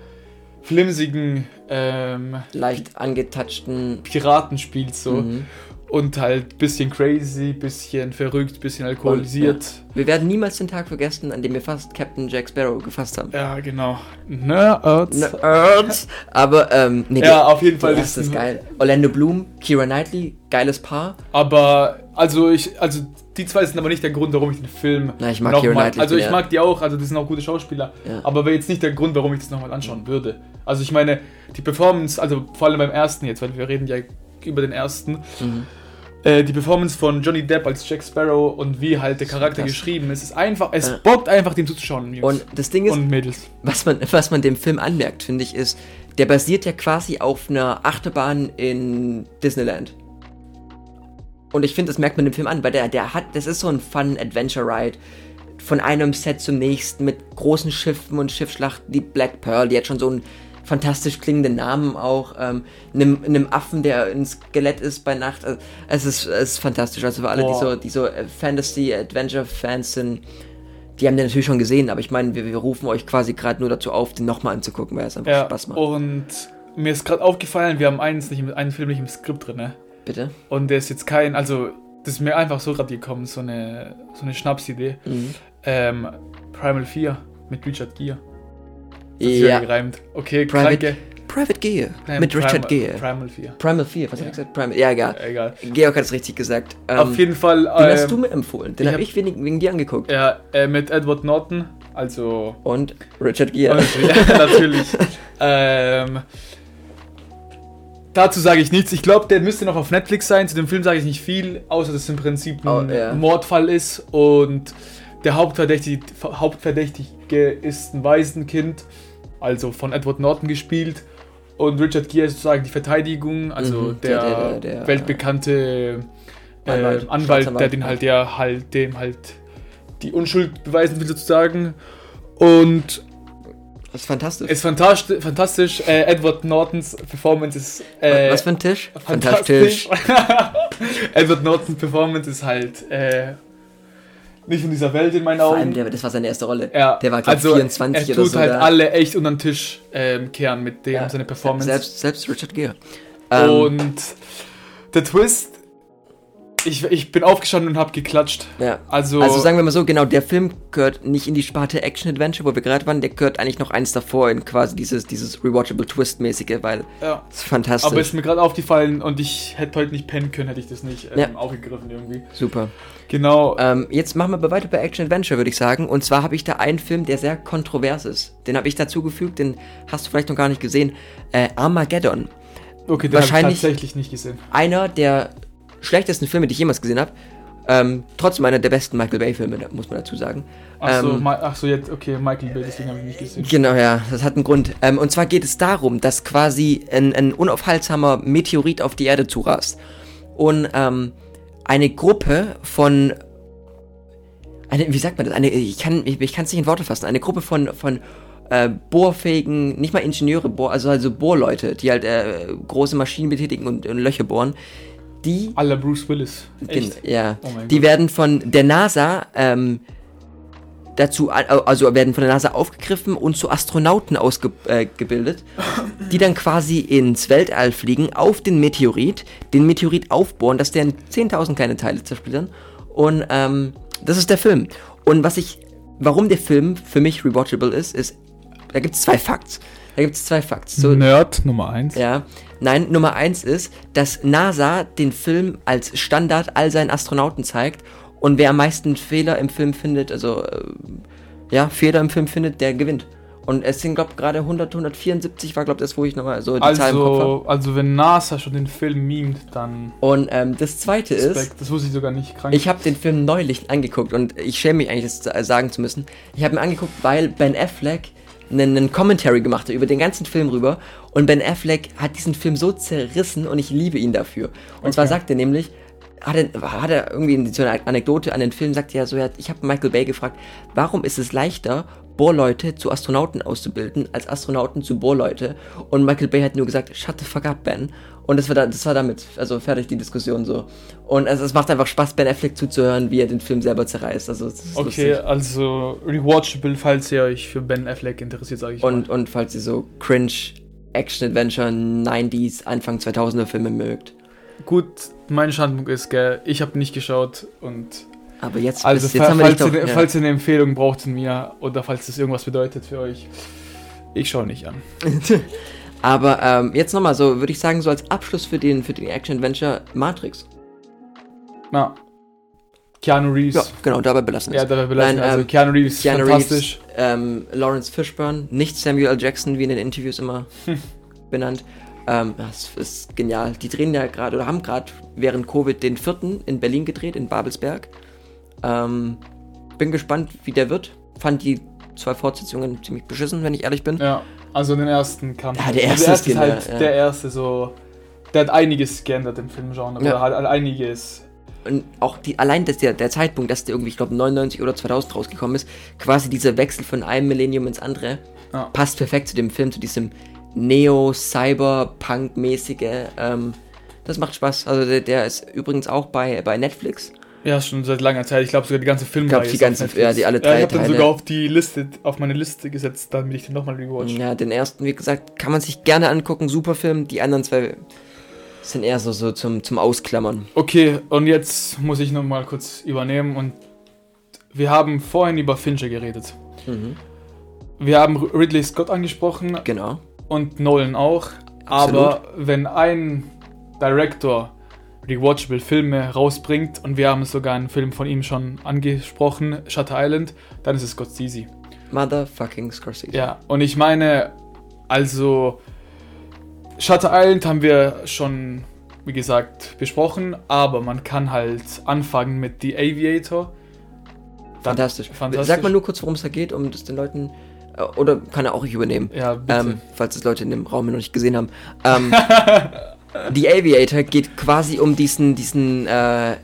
flimsigen ähm, Leicht angetatschten. Piraten spielt so. Mhm. Und halt bisschen crazy, bisschen verrückt, bisschen alkoholisiert. Wir werden niemals den Tag vergessen, an dem wir fast Captain Jack Sparrow gefasst haben. Ja, genau. Nerds. Nerds. Aber, ähm, nee, Ja, auf jeden Fall der ist geil. Orlando Bloom, Kira Knightley, geiles Paar. Aber, also ich, also die zwei sind aber nicht der Grund, warum ich den Film Na, ich mag noch Keira mal- Knightley, Also ich ja. mag die auch, also die sind auch gute Schauspieler. Ja. Aber wäre jetzt nicht der Grund, warum ich das nochmal anschauen würde. Also ich meine, die Performance, also vor allem beim ersten jetzt, weil wir reden ja über den ersten, Mhm. Äh, die Performance von Johnny Depp als Jack Sparrow und wie halt der Charakter geschrieben ist, ist einfach, es Ja. bockt einfach, dem zuzuschauen. Jungs Und das Ding ist, und Mädels. was man, was man dem Film anmerkt, finde ich, ist, der basiert ja quasi auf einer Achterbahn in Disneyland. Und ich finde, das merkt man dem Film an, weil der, der hat, das ist so ein Fun-Adventure-Ride. Von einem Set zum nächsten mit großen Schiffen und Schiffsschlachten. Die Black Pearl, die hat schon so einen fantastisch klingenden Namen auch. Ähm, einem, einem Affen, der ein Skelett ist bei Nacht. Also, es, ist, es ist fantastisch. Also für alle, die so, die so äh, Fantasy-Adventure-Fans sind, die haben den natürlich schon gesehen, aber ich meine, wir, wir rufen euch quasi gerade nur dazu auf, den nochmal anzugucken, weil es einfach Ja, Spaß macht. und mir ist gerade aufgefallen, wir haben eins nicht, einen Film nicht im Skript drin, ne? Bitte? Und der ist jetzt kein, also das ist mir einfach so gerade gekommen, so eine, so eine Schnapsidee. Mhm. Ähm, Primal 4 mit Richard Gere. Das ja Ja, gereimt. Okay, Private- kranke. Private Gear Nein, mit Richard Primal, Gere. Primal 4. Primal 4, was Ja. hab ich gesagt? Primal, ja, egal. Egal. Georg hat es richtig gesagt. Ähm, Auf jeden Fall. den hast ähm, du mir empfohlen. Den habe hab- ich wegen, wegen dir angeguckt. Ja, äh, mit Edward Norton, also. Und Richard Gere. ja, natürlich. ähm, dazu sage ich nichts. Ich glaube, der müsste noch auf Netflix sein. Zu dem Film sage ich nicht viel, außer dass es im Prinzip ein Oh, ja. Mordfall ist und der Hauptverdächtige, Hauptverdächtige ist ein Waisenkind, also von Edward Norton gespielt. Und Richard Gere ist sozusagen die Verteidigung, also Mhm, der, der- der- der- weltbekannte äh, Anwalt, Anwalt, der den halt, der halt dem halt die Unschuld beweisen will sozusagen. Und Das ist fantastisch. ist fantastisch. fantastisch. Äh, Edward Nortons Performance ist. Äh, was für ein Tisch? fantastisch. Edward Nortons Performance ist halt äh, nicht von dieser Welt in meinen Vor allem, Augen. der, das war seine erste Rolle. ja, der war, ich, also 24 er oder tut so halt da. alle echt unter den Tisch ähm, kehren mit dem Ja, seine Performance. Selbst, selbst Richard Gere. Ähm, Und der Twist, ich, ich bin aufgestanden und habe geklatscht. ja. Also, Also sagen wir mal so, genau, der Film gehört nicht in die Sparte Action-Adventure, wo wir gerade waren, der gehört eigentlich noch eins davor in quasi dieses, dieses Rewatchable Twist-mäßige, weil ja. es ist fantastisch. Aber ist mir gerade aufgefallen und ich hätte heute nicht pennen können, hätte ich das nicht ähm, Ja. aufgegriffen irgendwie. Super. Genau. Ähm, jetzt machen wir weiter bei Action Adventure, würde ich sagen. Und zwar habe ich da einen Film, der sehr kontrovers ist. Den habe ich dazugefügt, den hast du vielleicht noch gar nicht gesehen. Äh, Armageddon. okay, den habe ich wahrscheinlich- tatsächlich nicht gesehen. Einer der schlechtesten Filme, die ich jemals gesehen habe. Ähm, trotzdem einer der besten Michael Bay-Filme, muss man dazu sagen. Ach so, Ähm, ach so, jetzt, okay, Michael Bay, deswegen habe ich nicht gesehen. Genau, ja, das hat einen Grund. Ähm, und zwar geht es darum, dass quasi ein, ein unaufhaltsamer Meteorit auf die Erde zurast. Und ähm, eine Gruppe von. Eine, wie sagt man das? Eine, ich kann ich, ich kann es nicht in Worte fassen. Eine Gruppe von, von äh, bohrfähigen, nicht mal Ingenieure, bohr, also, also Bohrleute, die halt äh, große Maschinen betätigen und, und Löcher bohren, die Aller Bruce Willis. Echt? Gen- Ja. Oh die Gott. werden von der NASA ähm, dazu, also werden von der NASA aufgegriffen und zu Astronauten ausgebildet, äh, die dann quasi ins Weltall fliegen, auf den Meteorit, den Meteorit aufbohren, dass der in 10.000 kleine Teile zersplittern. Und ähm, das ist der Film. Und was ich, warum der Film für mich rewatchable ist, ist, da gibt es zwei Facts. Da gibt es zwei Facts. So, Nerd Nummer 1. ja. Nein, Nummer eins ist, dass NASA den Film als Standard all seinen Astronauten zeigt und wer am meisten Fehler im Film findet, also äh, ja, Fehler im Film findet, der gewinnt. Und es sind, glaube gerade 100, 174 war, glaube das, wo ich nochmal so die Zahl im Kopf habe. Also, also, wenn NASA schon den Film memt, dann. Und ähm, das zweite ist, Respekt. Das wusste ich sogar nicht. Krank. ich habe den Film neulich angeguckt und ich schäme mich eigentlich, das sagen zu müssen. Ich habe ihn angeguckt, weil Ben Affleck einen, einen Commentary gemacht hat über den ganzen Film rüber und Ben Affleck hat diesen Film so zerrissen und ich liebe ihn dafür. Und zwar Okay. sagt er nämlich, hat er, hat er irgendwie so einer Anekdote an den Film, sagt er so, ja, ich habe Michael Bay gefragt, warum ist es leichter, Bohrleute zu Astronauten auszubilden, als Astronauten zu Bohrleute? Und Michael Bay hat nur gesagt, shut the fuck up, Ben. Und das war, da, das war damit, also fertig die Diskussion so. Und es, es macht einfach Spaß, Ben Affleck zuzuhören, wie er den Film selber zerreißt. Also, okay, lustig. also rewatchable, falls ihr euch für Ben Affleck interessiert, sage ich Und, und falls ihr so cringe Action-Adventure 90s, Anfang 2000er Filme mögt. Gut, mein Standpunkt ist, gell, ich habe nicht geschaut und Aber jetzt, also jetzt fa- haben wir falls, doch, ihr, ja. falls ihr eine Empfehlung braucht von mir oder falls das irgendwas bedeutet für euch, ich schaue nicht an. Aber ähm, jetzt nochmal so, würde ich sagen, so als Abschluss für den, für den Action-Adventure Matrix. Na, Keanu Reeves. Ja, genau, dabei belassen Ja, es. dabei belassen. Nein, also ähm, Keanu Reeves, Keanu fantastisch. Reeves, ähm, Lawrence Fishburne, nicht Samuel L. Jackson, wie in den Interviews immer benannt. Ähm, das ist genial. Die drehen ja gerade oder haben gerade während Covid den vierten in Berlin gedreht, in Babelsberg. Ähm, bin gespannt, wie der wird. Fand die zwei Fortsetzungen ziemlich beschissen, wenn ich ehrlich bin. Ja, also den ersten kam. Ja, der also erste ist ist halt genial, ja. der erste so. Der hat einiges geändert im Filmgenre. Ja. Oder hat einiges. Und auch die, allein dass der, der Zeitpunkt, dass der irgendwie, ich glaube, 99 oder 2000 rausgekommen ist, quasi dieser Wechsel von einem Millennium ins andere, Ja. passt perfekt zu dem Film, zu diesem Neo-Cyberpunk-mäßige. Ähm, das macht Spaß. Also der, der ist übrigens auch bei, bei Netflix. Ja, schon seit langer Zeit. Ich glaube sogar die ganze Filmreihe. glaub, die ist auf ganze- Netflix. ja, die alle Ja, drei ich habe dann Teile. sogar auf die Liste, auf meine Liste gesetzt, damit ich den nochmal rewatch. Ja, den ersten, wie gesagt, kann man sich gerne angucken. Super Film. Die anderen zwei sind eher so, so zum, zum Ausklammern. Okay, und jetzt muss ich nochmal kurz übernehmen und wir haben vorhin über Fincher geredet. Mhm. Wir haben Ridley Scott angesprochen Genau. Und Nolan auch. Absolut. Aber wenn ein Director rewatchable Filme rausbringt und wir haben sogar einen Film von ihm schon angesprochen, Shutter Island, dann ist es Scorsese. Motherfucking Scorsese. Ja, und ich meine, also Shutter Island haben wir schon, wie gesagt, besprochen, aber man kann halt anfangen mit The Aviator. Dann- Fantastisch. fantastisch. Sag mal nur kurz, worum es da geht, um das den Leuten. Äh, Oder kann er auch ich übernehmen? Ja, bitte. Ähm, falls es Leute in dem Raum noch nicht gesehen haben. Ähm, The Aviator geht quasi um diesen, diesen äh,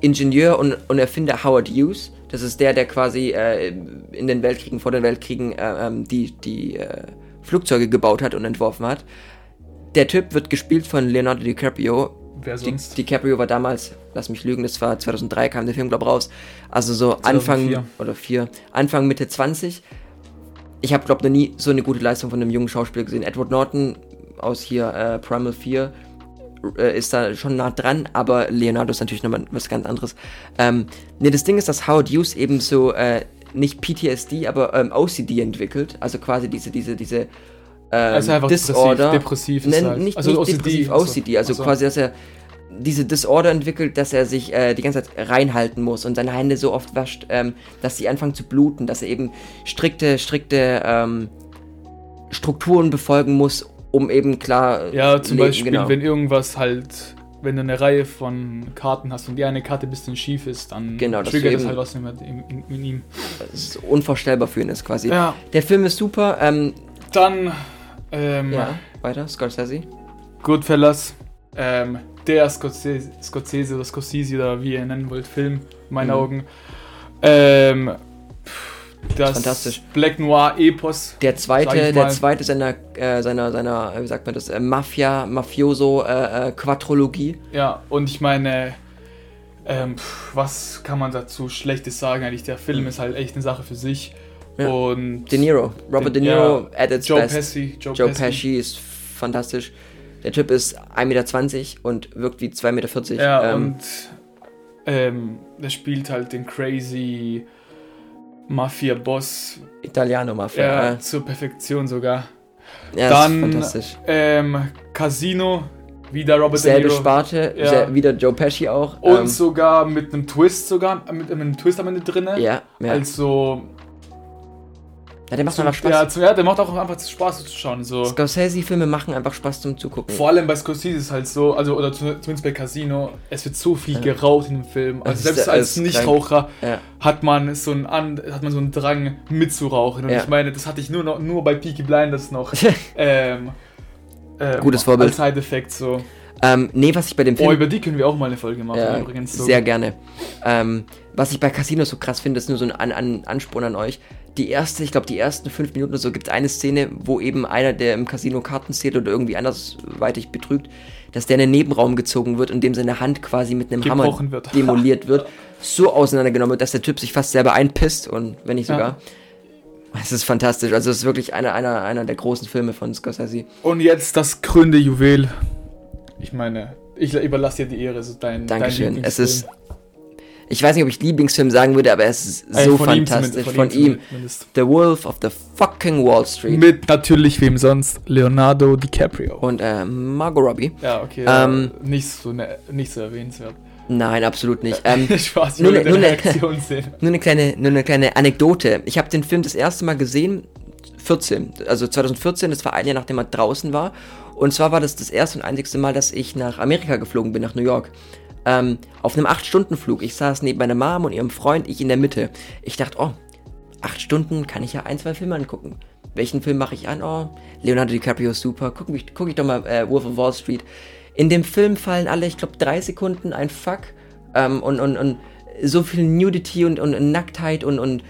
Ingenieur und, und Erfinder Howard Hughes. Das ist der, der quasi äh, in den Weltkriegen, vor den Weltkriegen äh, ähm, die, die äh, Flugzeuge gebaut hat und entworfen hat. Der Typ wird gespielt von Leonardo DiCaprio. Wer Di sonst? DiCaprio war damals, lass mich lügen, das war 2003, kam der Film, glaube raus. Also so Anfang 2004. oder 4, Anfang, Mitte 20. Ich habe, glaube noch nie so eine gute Leistung von einem jungen Schauspieler gesehen. Edward Norton aus hier äh, Primal 4 äh, ist da schon nah dran, aber Leonardo ist natürlich nochmal was ganz anderes. Ähm, ne, das Ding ist, dass Howard Hughes eben so äh, nicht PTSD, aber ähm, OCD entwickelt. Also quasi diese, diese, diese ähm, Also einfach Disorder. depressiv, depressiv ist halt. nicht, Also nicht OCD, depressiv, also. OCD. Also Also. quasi, dass er diese Disorder entwickelt, dass er sich äh, die ganze Zeit reinhalten muss und seine Hände so oft wascht, ähm, dass sie anfangen zu bluten, dass er eben strikte, strikte ähm, Strukturen befolgen muss, um eben klar Ja, zum leben- Beispiel, genau. wenn irgendwas halt, wenn du eine Reihe von Karten hast und die eine Karte ein bisschen schief ist, dann Genau, triggert das eben- halt was in, in, in ihm. Das ist unvorstellbar für ihn ist quasi. Ja, Der Film ist super. Ähm, dann ähm, ja, weiter, Scorsese. Goodfellas, ähm, der Scorsese, Scorsese oder Scorsese oder wie ihr ihn nennen wollt, Film, in meinen Mhm. Augen. Ähm, das Fantastisch. Black Noir Epos. Der zweite, der zweite seiner, äh, seiner, seiner, wie sagt man das, äh, Mafia, Mafioso, äh, äh, Quadrologie. Ja, und ich meine, ähm, pff, was kann man dazu Schlechtes sagen? Eigentlich, der Film ist halt echt eine Sache für sich. Ja. Und De Niro, Robert De Den- Niro ja, at its Joe best. Pesci. Joe, Joe Pesci. Pesci ist fantastisch. Der Typ ist 1,20 Meter und wirkt wie 2,40 Meter. Ja, ähm, und ähm, der spielt halt den crazy Mafia-Boss. Italiano Mafia. Ja, Ja, zur Perfektion sogar. ja dann- ist fantastisch. Ähm, Casino, wieder Robert Selbe De Niro. Sparte, Ja. wieder Joe Pesci auch. Und ähm, sogar mit einem Twist sogar, mit einem Twist am Ende drin. ja, ja. Also, ja, der macht einfach Spaß. ja, ja, der macht auch einfach Spaß zuzuschauen. So. Scorsese-Filme machen einfach Spaß zum Zugucken. Vor allem bei Scorsese ist es halt so, also oder zu- zumindest bei Casino, es wird so viel geraucht in dem Film. Also selbst ja als Nichtraucher Ja. hat man so einen An hat man so einen Drang mitzurauchen. Und Ja. ich meine, das hatte ich nur noch nur bei Peaky Blinders noch. ähm, ähm, Gutes Vorbild. Als Side-Effekt so. ähm, nee, was ich bei dem Film Oh, über die können wir auch mal eine Folge machen Ja, übrigens. So. Sehr gerne. Ähm, was ich bei Casinos so krass finde, ist nur so ein an an Ansporn an euch. Die erste, ich glaube, die ersten fünf Minuten oder so gibt es eine Szene, wo eben einer, der im Casino Karten zählt oder irgendwie andersweitig betrügt, dass der in den Nebenraum gezogen wird und dem seine Hand quasi mit einem Hammer Gebrochen wird. demoliert wird, so auseinandergenommen wird, dass der Typ sich fast selber einpisst und wenn nicht sogar. Es ist fantastisch. Also es ist wirklich einer, einer, einer der großen Filme von Scorsese. Und jetzt das krönende Juwel. Ich meine, ich überlasse dir die Ehre, so dein Dankeschön. dein Es ist. Ich weiß nicht, ob ich Lieblingsfilm sagen würde, aber es ist Äh, so von ihm fantastisch. zumindest- von ihm. zumindest. The Wolf of the fucking Wall Street. Mit natürlich wem sonst? Leonardo DiCaprio. Und äh, Margot Robbie. Ja, okay. Ähm, äh, nicht, so ne, nicht so erwähnenswert. Nein, absolut nicht. Ähm, Spaß, ich nur ne- nur ne-. Nur eine kleine, nur eine kleine Anekdote. Ich habe den Film das erste Mal gesehen, 14, also 2014, das war ein Jahr nachdem er draußen war. Und zwar war das das erste und einzigste Mal, dass ich nach Amerika geflogen bin, nach New York. Ähm, auf einem 8-Stunden-Flug. Ich saß neben meiner Mom und ihrem Freund, ich in der Mitte. Ich dachte, oh, 8 Stunden kann ich ja ein, zwei Filme angucken. Welchen Film mache ich an? Oh, Leonardo DiCaprio ist super. Guck, mich, guck ich doch mal äh, Wolf of Wall Street. In dem Film fallen alle, ich glaube, drei Sekunden ein Fuck. Ähm, und, und, und so viel Nudity und, und Nacktheit und, und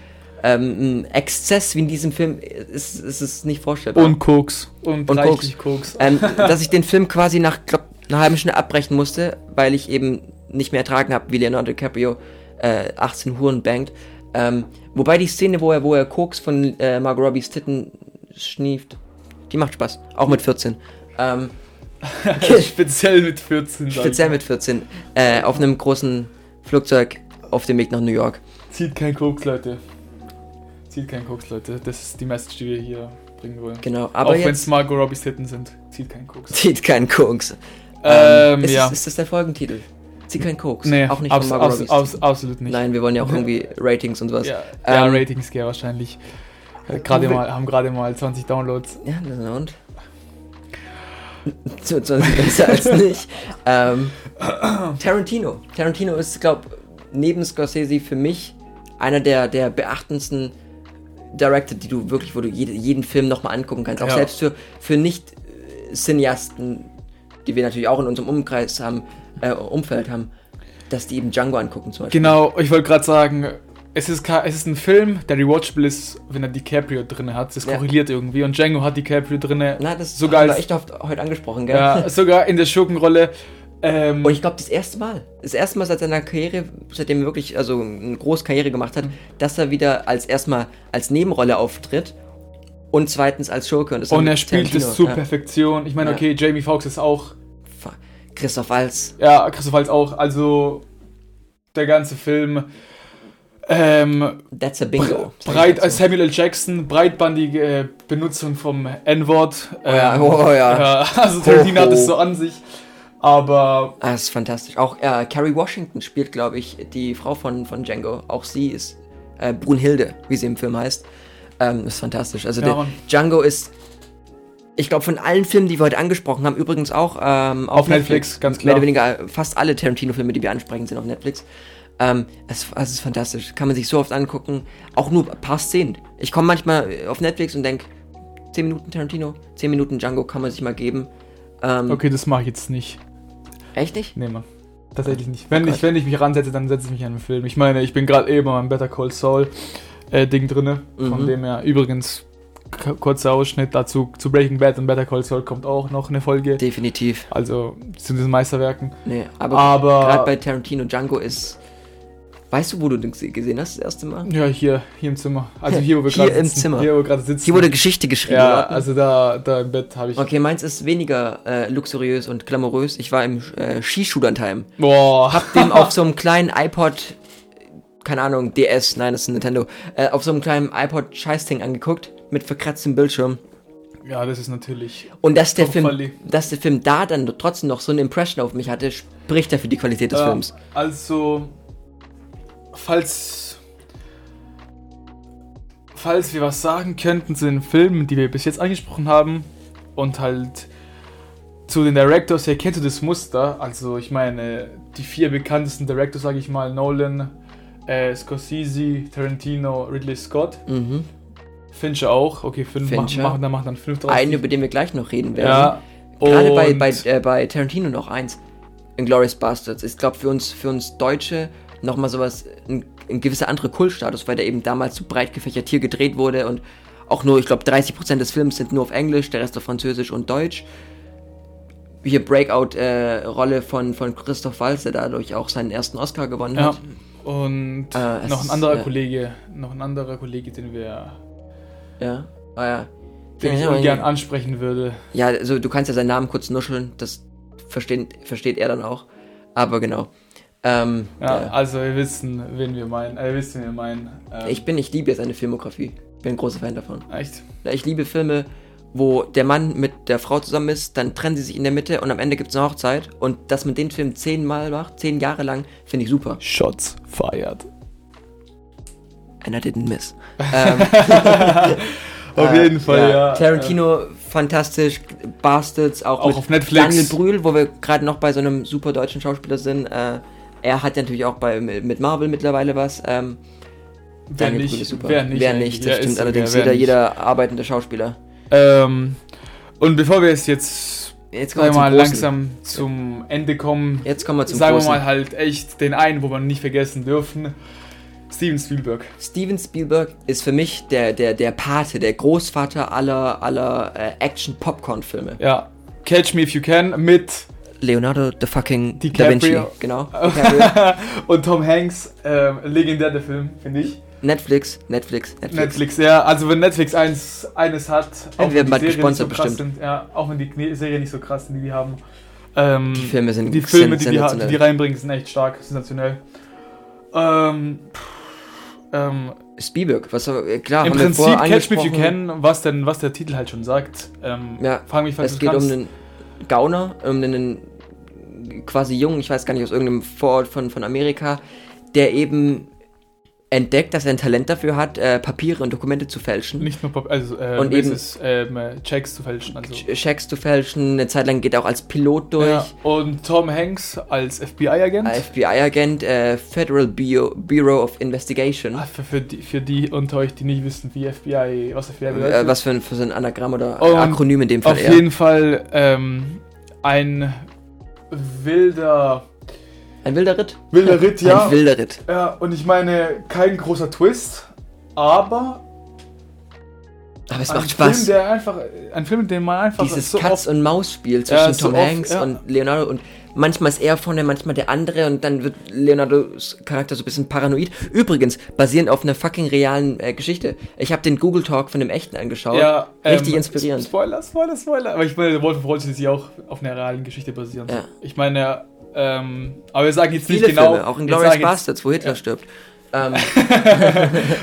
ähm, Exzess wie in diesem Film ist, ist es nicht vorstellbar. Und Koks. Und, Und reichlich Koks. ähm, dass ich den Film quasi nach glaub, einer halben Stunde abbrechen musste, weil ich eben nicht mehr ertragen habe, wie Leonardo DiCaprio äh, 18 Huren bangt. Ähm, wobei die Szene, wo er, wo er Koks von äh, Margot Robbies Titten schnieft, die macht Spaß. Auch mit 14. Ähm, Speziell mit 14. sag speziell mit 14. Äh, auf einem großen Flugzeug auf dem Weg nach New York. Zieht kein Koks, Leute. Zieht kein Koks, Leute. Das ist die Message, die wir hier bringen wollen. Genau. Aber Auch wenn es Margot Robbies Titten sind. Zieht kein Koks. zieht kein Koks. Ähm, ist, ja. das, ist das der Folgentitel? Zieht kein Koks. Nee, auch nicht abs abs abs absolut nicht. Nein, wir wollen ja auch irgendwie Ratings und was. Ja, ja Ähm, Ratings gehen wahrscheinlich. Äh, mal, haben gerade mal 20 Downloads. Ja, na und? Zu- zu- besser als nicht. Ähm, Tarantino. Tarantino ist, glaube neben Scorsese für mich einer der, der beachtendsten Director, die du wirklich, wo du jede, jeden Film nochmal angucken kannst. Auch Ja. selbst für, für Nicht-Cineasten, die wir natürlich auch in unserem Umkreis haben, äh, Umfeld haben, dass die eben Django angucken zum Beispiel. Genau, ich wollte gerade sagen, es ist, es ist ein Film, der rewatchable ist, wenn er DiCaprio drin hat. Das Ja. korreliert irgendwie. Und Django hat DiCaprio drin. Na, das sogar haben wir echt oft heute angesprochen, gell? ja, sogar in der Schurkenrolle. Ähm, Und ich glaube, das erste Mal, das erste Mal seit seiner Karriere, seitdem er wirklich also eine große Karriere gemacht hat, dass er wieder als erstmal als Nebenrolle auftritt und zweitens als Schurke. Und, und er spielt Tarantino, es zur ja. Perfektion. Ich meine, Ja. okay, Jamie Foxx ist auch. Christoph Waltz. Ja, Christoph Waltz auch. Also, der ganze Film. Ähm, That's a bingo. breit, äh, Samuel L. Jackson, breitbandige äh, Benutzung vom N-Wort. Oh ja, Ähm, oh ja. ja. Also, Tarantino hat es so an sich. Aber Ah, das ist fantastisch. Auch äh, Carrie Washington spielt, glaube ich, die Frau von, von Django. Auch sie ist äh, Brunhilde, wie sie im Film heißt. Ähm, ist fantastisch. Also Ja. Django ist, ich glaube, von allen Filmen, die wir heute angesprochen haben, übrigens auch ähm, Auf Netflix, ganz klar. Mehr oder weniger fast alle Tarantino-Filme, die wir ansprechen, sind auf Netflix. Ähm, es, es ist fantastisch. Kann man sich so oft angucken. Auch nur ein paar Szenen. Ich komme manchmal auf Netflix und denke, 10 Minuten Tarantino, 10 Minuten Django kann man sich mal geben. Ähm, okay, das mache ich jetzt nicht. Echt nicht? Nee, Mann. Tatsächlich nicht. Wenn, Oh ich, wenn ich mich ransetze, dann setze ich mich an einen Film. Ich meine, ich bin gerade eben beim Better Call Saul äh, Ding drinne. Von Mhm. dem her übrigens kurzer Ausschnitt dazu zu Breaking Bad und Better Call Saul kommt auch noch eine Folge. Definitiv. Also zu diesen Meisterwerken. Nee, aber, Aber- gerade bei Tarantino Django ist. Weißt du, wo du den gese- gesehen hast das erste Mal? Ja, hier, hier im Zimmer. Also hier, wo wir Hier gerade im sitzen. Zimmer. Hier, wo wir gerade sitzen. Hier wurde Geschichte geschrieben. ja, Martin. also da, da im Bett habe ich. Okay, meins ist weniger äh, luxuriös und glamourös. Ich war im äh, Skischullandheim. Boah. Hab dem auf so einem kleinen iPod, keine Ahnung, DS, nein, das ist ein Nintendo, äh, auf so einem kleinen iPod-Scheißding angeguckt, mit verkratztem Bildschirm. Ja, das ist natürlich. Und dass der, Film, dass der Film da dann trotzdem noch so eine Impression auf mich hatte, spricht ja für die Qualität des Ja, Films. Also, falls. Falls wir was sagen könnten zu den Filmen, die wir bis jetzt angesprochen haben, und halt zu den Directors, her kennt ihr das Muster? Also, ich meine, die vier bekanntesten Directors, sage ich mal, Nolan, äh, Scorsese, Tarantino, Ridley Scott, Mhm. Fincher auch. Okay, fünf Fincher. machen, machen, dann machen dann fünf draus. Einen, über den wir gleich noch reden werden. ja. Gerade bei, bei, äh, bei Tarantino noch eins. Inglourious Bastards. Ich glaube, für uns, für uns Deutsche nochmal sowas, ein, ein gewisser anderer Kultstatus, weil der eben damals so breit gefächert hier gedreht wurde und auch nur, ich glaube, 30% des Films sind nur auf Englisch, der Rest auf Französisch und Deutsch. Hier Breakout-Rolle von, von Christoph Waltz, der dadurch auch seinen ersten Oscar gewonnen Ja. hat. Und Äh, noch ein ist, anderer ja. Kollege, noch ein anderer Kollege, den wir Ja. Ah ja. den ich Ja, ungern ja. ansprechen würde. Ja, also du kannst ja seinen Namen kurz nuscheln, das verstehen, versteht er dann auch. Aber genau. Ähm, Ja, ja. also wir wissen, wen wir meinen. Äh, ihr wisst, wen wir meinen. Ähm, Ich bin, ich liebe seine Filmografie. Bin ein großer Fan davon. Echt? Ja, Ich liebe Filme, wo der Mann mit der Frau zusammen ist, dann trennen sie sich in der Mitte und am Ende gibt es eine Hochzeit. Und das mit den Film zehnmal macht, zehn Jahre lang, finde ich super. Shots fired. And I didn't miss. ähm, Auf äh, jeden Fall, ja. Tarantino, fantastisch. Bastards, auch, Auch mit auf Netflix. Daniel Brühl, wo wir gerade noch bei so einem super deutschen Schauspieler sind. Äh, er hat ja natürlich auch bei, mit Marvel mittlerweile was. Ähm, Wer Daniel nicht, Brühl ist super. wer nicht, Wer nicht, das Ja, stimmt allerdings. Jeder, jeder arbeitende Schauspieler. Ähm, und bevor wir es jetzt, Jetzt sagen wir mal, langsam zum Ende kommen, Jetzt kommen wir zum sagen Großen. wir mal halt echt den einen, wo wir nicht vergessen dürfen. Steven Spielberg. Steven Spielberg ist für mich der, der, der Pate, der Großvater aller, aller äh, Action-Popcorn-Filme. Ja. Catch Me If You Can mit Leonardo the fucking Da DiCaprio. Vinci. Genau. Und Tom Hanks. Ähm, legendär der Film, finde ich. Netflix, Netflix, Netflix. Netflix, ja. Also wenn Netflix eins, eines hat, auch wenn die Serien nicht so krass sind, ja, auch wenn die Serien nicht so krass sind, die die haben. Ähm, Die Filme sind die Filme, die die, sensationell. die die reinbringen, sind echt stark, sensationell. Ähm, ähm, Spielberg, was äh, klar, Im Prinzip Catch Me If You. Can, was denn, was der Titel halt schon sagt. Ähm, Ja, Frag mich, falls Es geht um kannst. einen Gauner, um einen quasi Jungen, ich weiß gar nicht, aus irgendeinem Vorort von, von Amerika, der eben entdeckt, dass er ein Talent dafür hat, äh, Papiere und Dokumente zu fälschen. Nicht nur Pop also, äh, Und eben- es, ähm, äh, Checks zu fälschen. Also. Schecks zu fälschen, eine Zeit lang geht er auch als Pilot durch. Ja, und Tom Hanks als FBI-Agent. FBI-Agent, äh, Federal Bureau, Bureau of Investigation. Ah, für, für, die, für die unter euch, die nicht wissen, wie FBI, was FBI bedeutet. Äh, was für ein, für so ein Anagramm oder Und Akronym in dem Fall Auf eher. jeden Fall ähm, ein wilder, Ein wilder Ritt? wilder Ritt, ja. Ein wilder Ritt. ja. Und ich meine, kein großer Twist, aber Aber es macht Spaß. Film, der einfach, ein Film, den man einfach Dieses so Katz- oft, und Maus-Spiel zwischen Ja, so Tom oft, Hanks ja. und Leonardo und manchmal ist er vorne, manchmal der andere und dann wird Leonardos Charakter so ein bisschen paranoid. Übrigens, basierend auf einer fucking realen äh, Geschichte. Ich habe den Google Talk von dem Echten angeschaut. ja, Richtig ähm, inspirierend. Spoiler, Spoiler, Spoiler. Aber ich meine, der Wolf of Wall Street ist ja auch auf einer realen Geschichte basierend. Ja. Ich meine, ähm, aber wir sagen jetzt nicht Viele genau. Filme, auch in Glorious Bastards, wo Hitler Ja. stirbt. Ähm,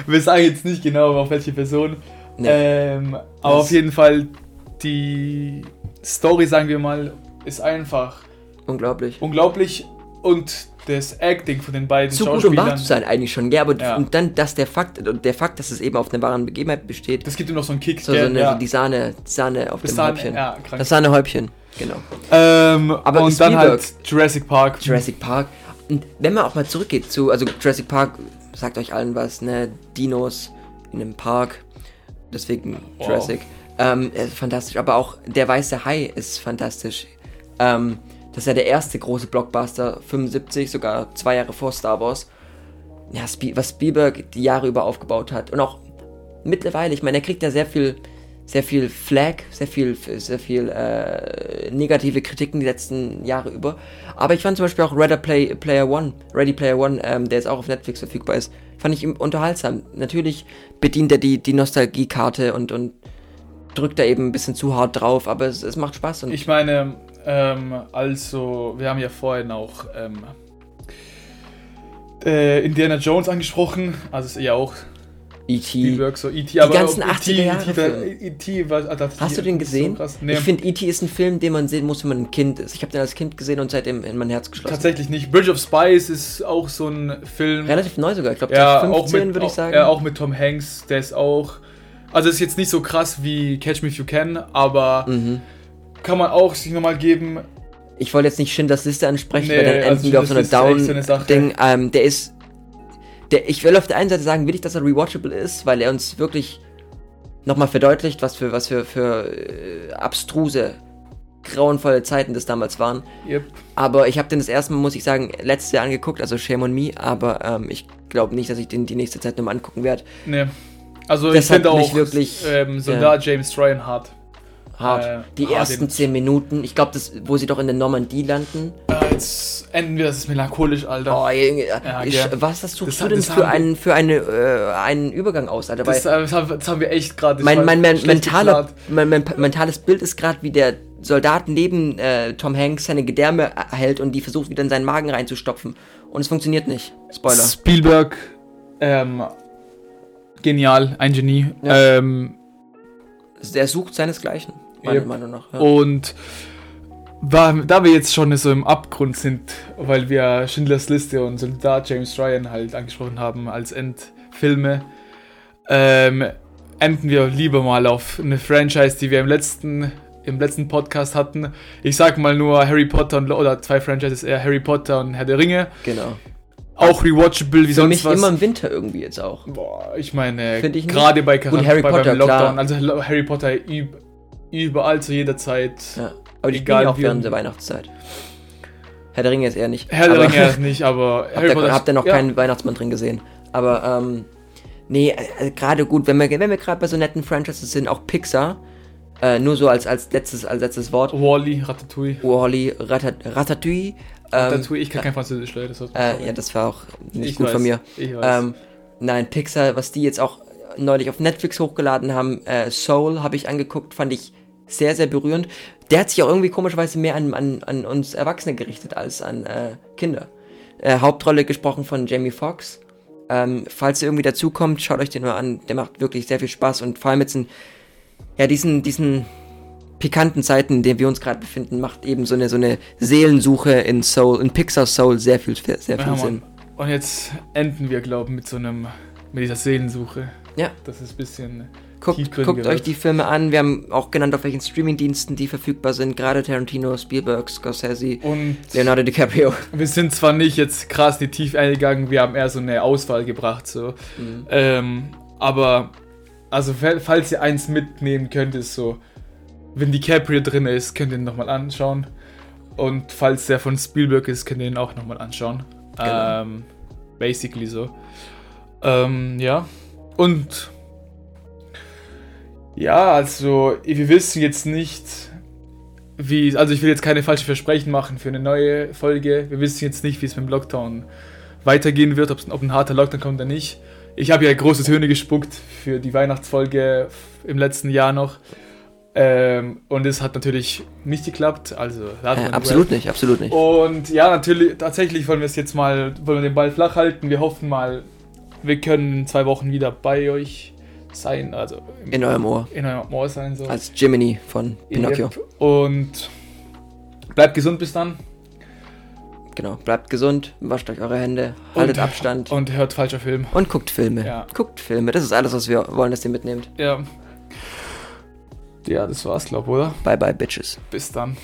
Wir sagen jetzt nicht genau, auf welche Person. Nee. Ähm, aber Das- auf jeden Fall, die Story, sagen wir mal, ist einfach unglaublich. unglaublich und das Acting von den beiden Zu gut, um Schauspielern, wahr zu sein eigentlich schon. Ja, aber Ja. und dann, dass der Fakt, und der Fakt, dass es eben auf einer wahren Begebenheit besteht, das gibt ihm noch so einen Kick. so, so eine, ja. so die Sahne, die Sahne auf Das dem Sahne- Häubchen. ja, krank. Das Sahnehäubchen, genau. ähm, Aber und Spielberg- dann halt Jurassic Park. Jurassic Park. Und wenn man auch mal zurückgeht zu, also Jurassic Park sagt euch allen was, ne? Dinos in einem Park. Deswegen Wow. Jurassic. Ähm, äh, fantastisch. Aber auch Der Weiße Hai ist fantastisch. Ähm, das ist ja der erste große Blockbuster, 75, sogar zwei Jahre vor Star Wars. Ja, was Spielberg die Jahre über aufgebaut hat. Und auch mittlerweile, ich meine, er kriegt ja sehr viel, sehr viel Flag, sehr viel, sehr viel äh, negative Kritiken die letzten Jahre über. Aber ich fand zum Beispiel auch Ready Play, Player One, Ready Player One, ähm, der jetzt auch auf Netflix verfügbar ist, fand ich unterhaltsam. Natürlich bedient er die, die Nostalgiekarte und, und drückt da eben ein bisschen zu hart drauf, aber es, es macht Spaß. Ich meine, ähm, also, wir haben ja vorhin auch ähm, äh, Indiana Jones angesprochen, also ist ja auch E.T. So E.T., aber ganzen auch 80er Jahre E.T., Filme. E.T., was- ah, Hast du den gesehen? So. Nee, Ich finde, E.T. ist ein Film, den man sehen muss, wenn man ein Kind ist. Ich habe den als Kind gesehen und seitdem in mein Herz geschlossen. tatsächlich nicht. Bridge of Spies ist auch so ein Film. Relativ neu sogar, ich glaube ja, 15 auch mit, würde ich sagen. Ja, auch mit Tom Hanks, der ist auch. Also ist jetzt nicht so krass wie Catch Me If You Can, aber Mhm. kann man auch sich nochmal geben. Ich wollte jetzt nicht Schindlers Liste ansprechen, Nee, weil dann also enden wir auf so einer eine. Down-Ding. ähm, der ist. Der, ich will auf der einen Seite sagen, will ich, dass er rewatchable ist, weil er uns wirklich nochmal verdeutlicht, was für, was für, für äh, abstruse, grauenvolle Zeiten das damals waren. Yep. Aber ich habe den das erste Mal, muss ich sagen, letztes Jahr angeguckt, also Shame on Me, aber ähm, ich glaube nicht, dass ich den die nächste Zeit nochmal angucken werde. Nee. Also Das ich finde auch wirklich, ähm, Soldat James Tryon hart. Hart. Äh, die hart ersten zehn Minuten, ich glaube, das, wo sie doch in der Normandie landen. Äh, jetzt enden wir, das ist melancholisch, Alter. Oh, Junge, Ja, ich, was hast du, Das- du denn für einen, für eine, äh, einen Übergang aus, Alter? Das, äh, das, haben, wir echt gerade. mein, mein, mein, mentaler, mein, mein mentales Bild ist gerade, wie der Soldat neben äh, Tom Hanks seine Gedärme hält und die versucht wieder in seinen Magen reinzustopfen. Und es funktioniert nicht. Spoiler. Spielberg, ähm, genial, ein Genie. Ja. Ähm, Der sucht seinesgleichen, meiner Yep. Meinung nach. Ja. Und war, da wir jetzt schon so im Abgrund sind, weil wir Schindlers Liste und Soldat James Ryan halt angesprochen haben als Endfilme, ähm, enden wir lieber mal auf eine Franchise, die wir im letzten, im letzten Podcast hatten. Ich sag mal nur Harry Potter und, oder zwei Franchises eher Harry Potter und Herr der Ringe. Genau. Auch rewatchable wie Für sonst mich was. immer im Winter irgendwie jetzt auch. Boah, ich meine, gerade bei, Gut, Harry bei Potter, beim Lockdown, klar. also Harry Potter überall zu jeder Zeit. Ja. Aber die Egal, spielen auch während der Weihnachtszeit. Herr der Ringe ist eher nicht. Herr der Ringe nicht, aber Habt ihr, habt ihr noch ja, keinen Weihnachtsmann drin gesehen? Aber, ähm, nee, äh, gerade gut, wenn wir, wenn wir gerade bei so netten Franchises sind, auch Pixar, äh, nur so als, als, letztes, als letztes Wort, Wally, Ratatouille. Wally, Ratat Ratatouille, ähm, Ratatouille, ich kann kein Französisch, Leute. das äh, ja, das war auch nicht Ich gut weiß, von mir. Ich weiß. Ähm, nein, Pixar, was die jetzt auch neulich auf Netflix hochgeladen haben, äh, Soul habe ich angeguckt, fand ich sehr, sehr berührend. Der hat sich auch irgendwie komischerweise mehr an, an, an uns Erwachsene gerichtet als an äh, Kinder. Äh, Hauptrolle gesprochen von Jamie Foxx. Ähm, falls ihr irgendwie dazukommt, schaut euch den mal an. Der macht wirklich sehr viel Spaß und vor allem jetzt in ja, diesen, diesen pikanten Zeiten, in denen wir uns gerade befinden, macht eben so eine, so eine Seelensuche in Soul, in Pixar Soul sehr viel, sehr viel ja, Sinn. Und jetzt enden wir, glaube ich, mit so einem, mit dieser Seelensuche. Ja. Das ist ein bisschen. Guckt, guckt euch die Filme an. Wir haben auch genannt, auf welchen Streamingdiensten die verfügbar sind. Gerade Tarantino, Spielberg, Scorsese, Und Leonardo DiCaprio. wir sind zwar nicht jetzt krass in die Tiefe eingegangen, wir haben eher so eine Auswahl gebracht, so. Mhm. Ähm, aber, also, fa- falls ihr eins mitnehmen könnt, ist so, wenn DiCaprio drin ist, könnt ihr ihn nochmal anschauen. Und falls der von Spielberg ist, könnt ihr ihn auch nochmal anschauen. Genau. Ähm, basically so. Ähm, ja. Und ja, also wir wissen jetzt nicht, wie, also ich will jetzt keine falschen Versprechen machen für eine neue Folge. Wir wissen jetzt nicht, wie es mit dem Lockdown weitergehen wird, ob ein harter Lockdown kommt oder nicht. Ich habe ja große Töne gespuckt für die Weihnachtsfolge im letzten Jahr noch. Ähm, und es hat natürlich nicht geklappt. Also Äh, absolut nicht, absolut nicht. und ja, natürlich, tatsächlich wollen wir es jetzt mal, wollen wir den Ball flach halten. Wir hoffen mal, wir können in zwei Wochen wieder bei euch sein, also im- In eurem Ohr. in eurem Ohr sein. So. Als Jiminy von Pinocchio. Und bleibt gesund bis dann. Genau. Bleibt gesund, wascht euch eure Hände, haltet Und- Abstand und, Und hört falscher Film. guckt Filme. Ja. Guckt Filme. Das ist alles, was wir wollen, dass ihr mitnehmt. Ja. Ja, das war's, glaub, oder? Bye bye, Bitches. Bis dann.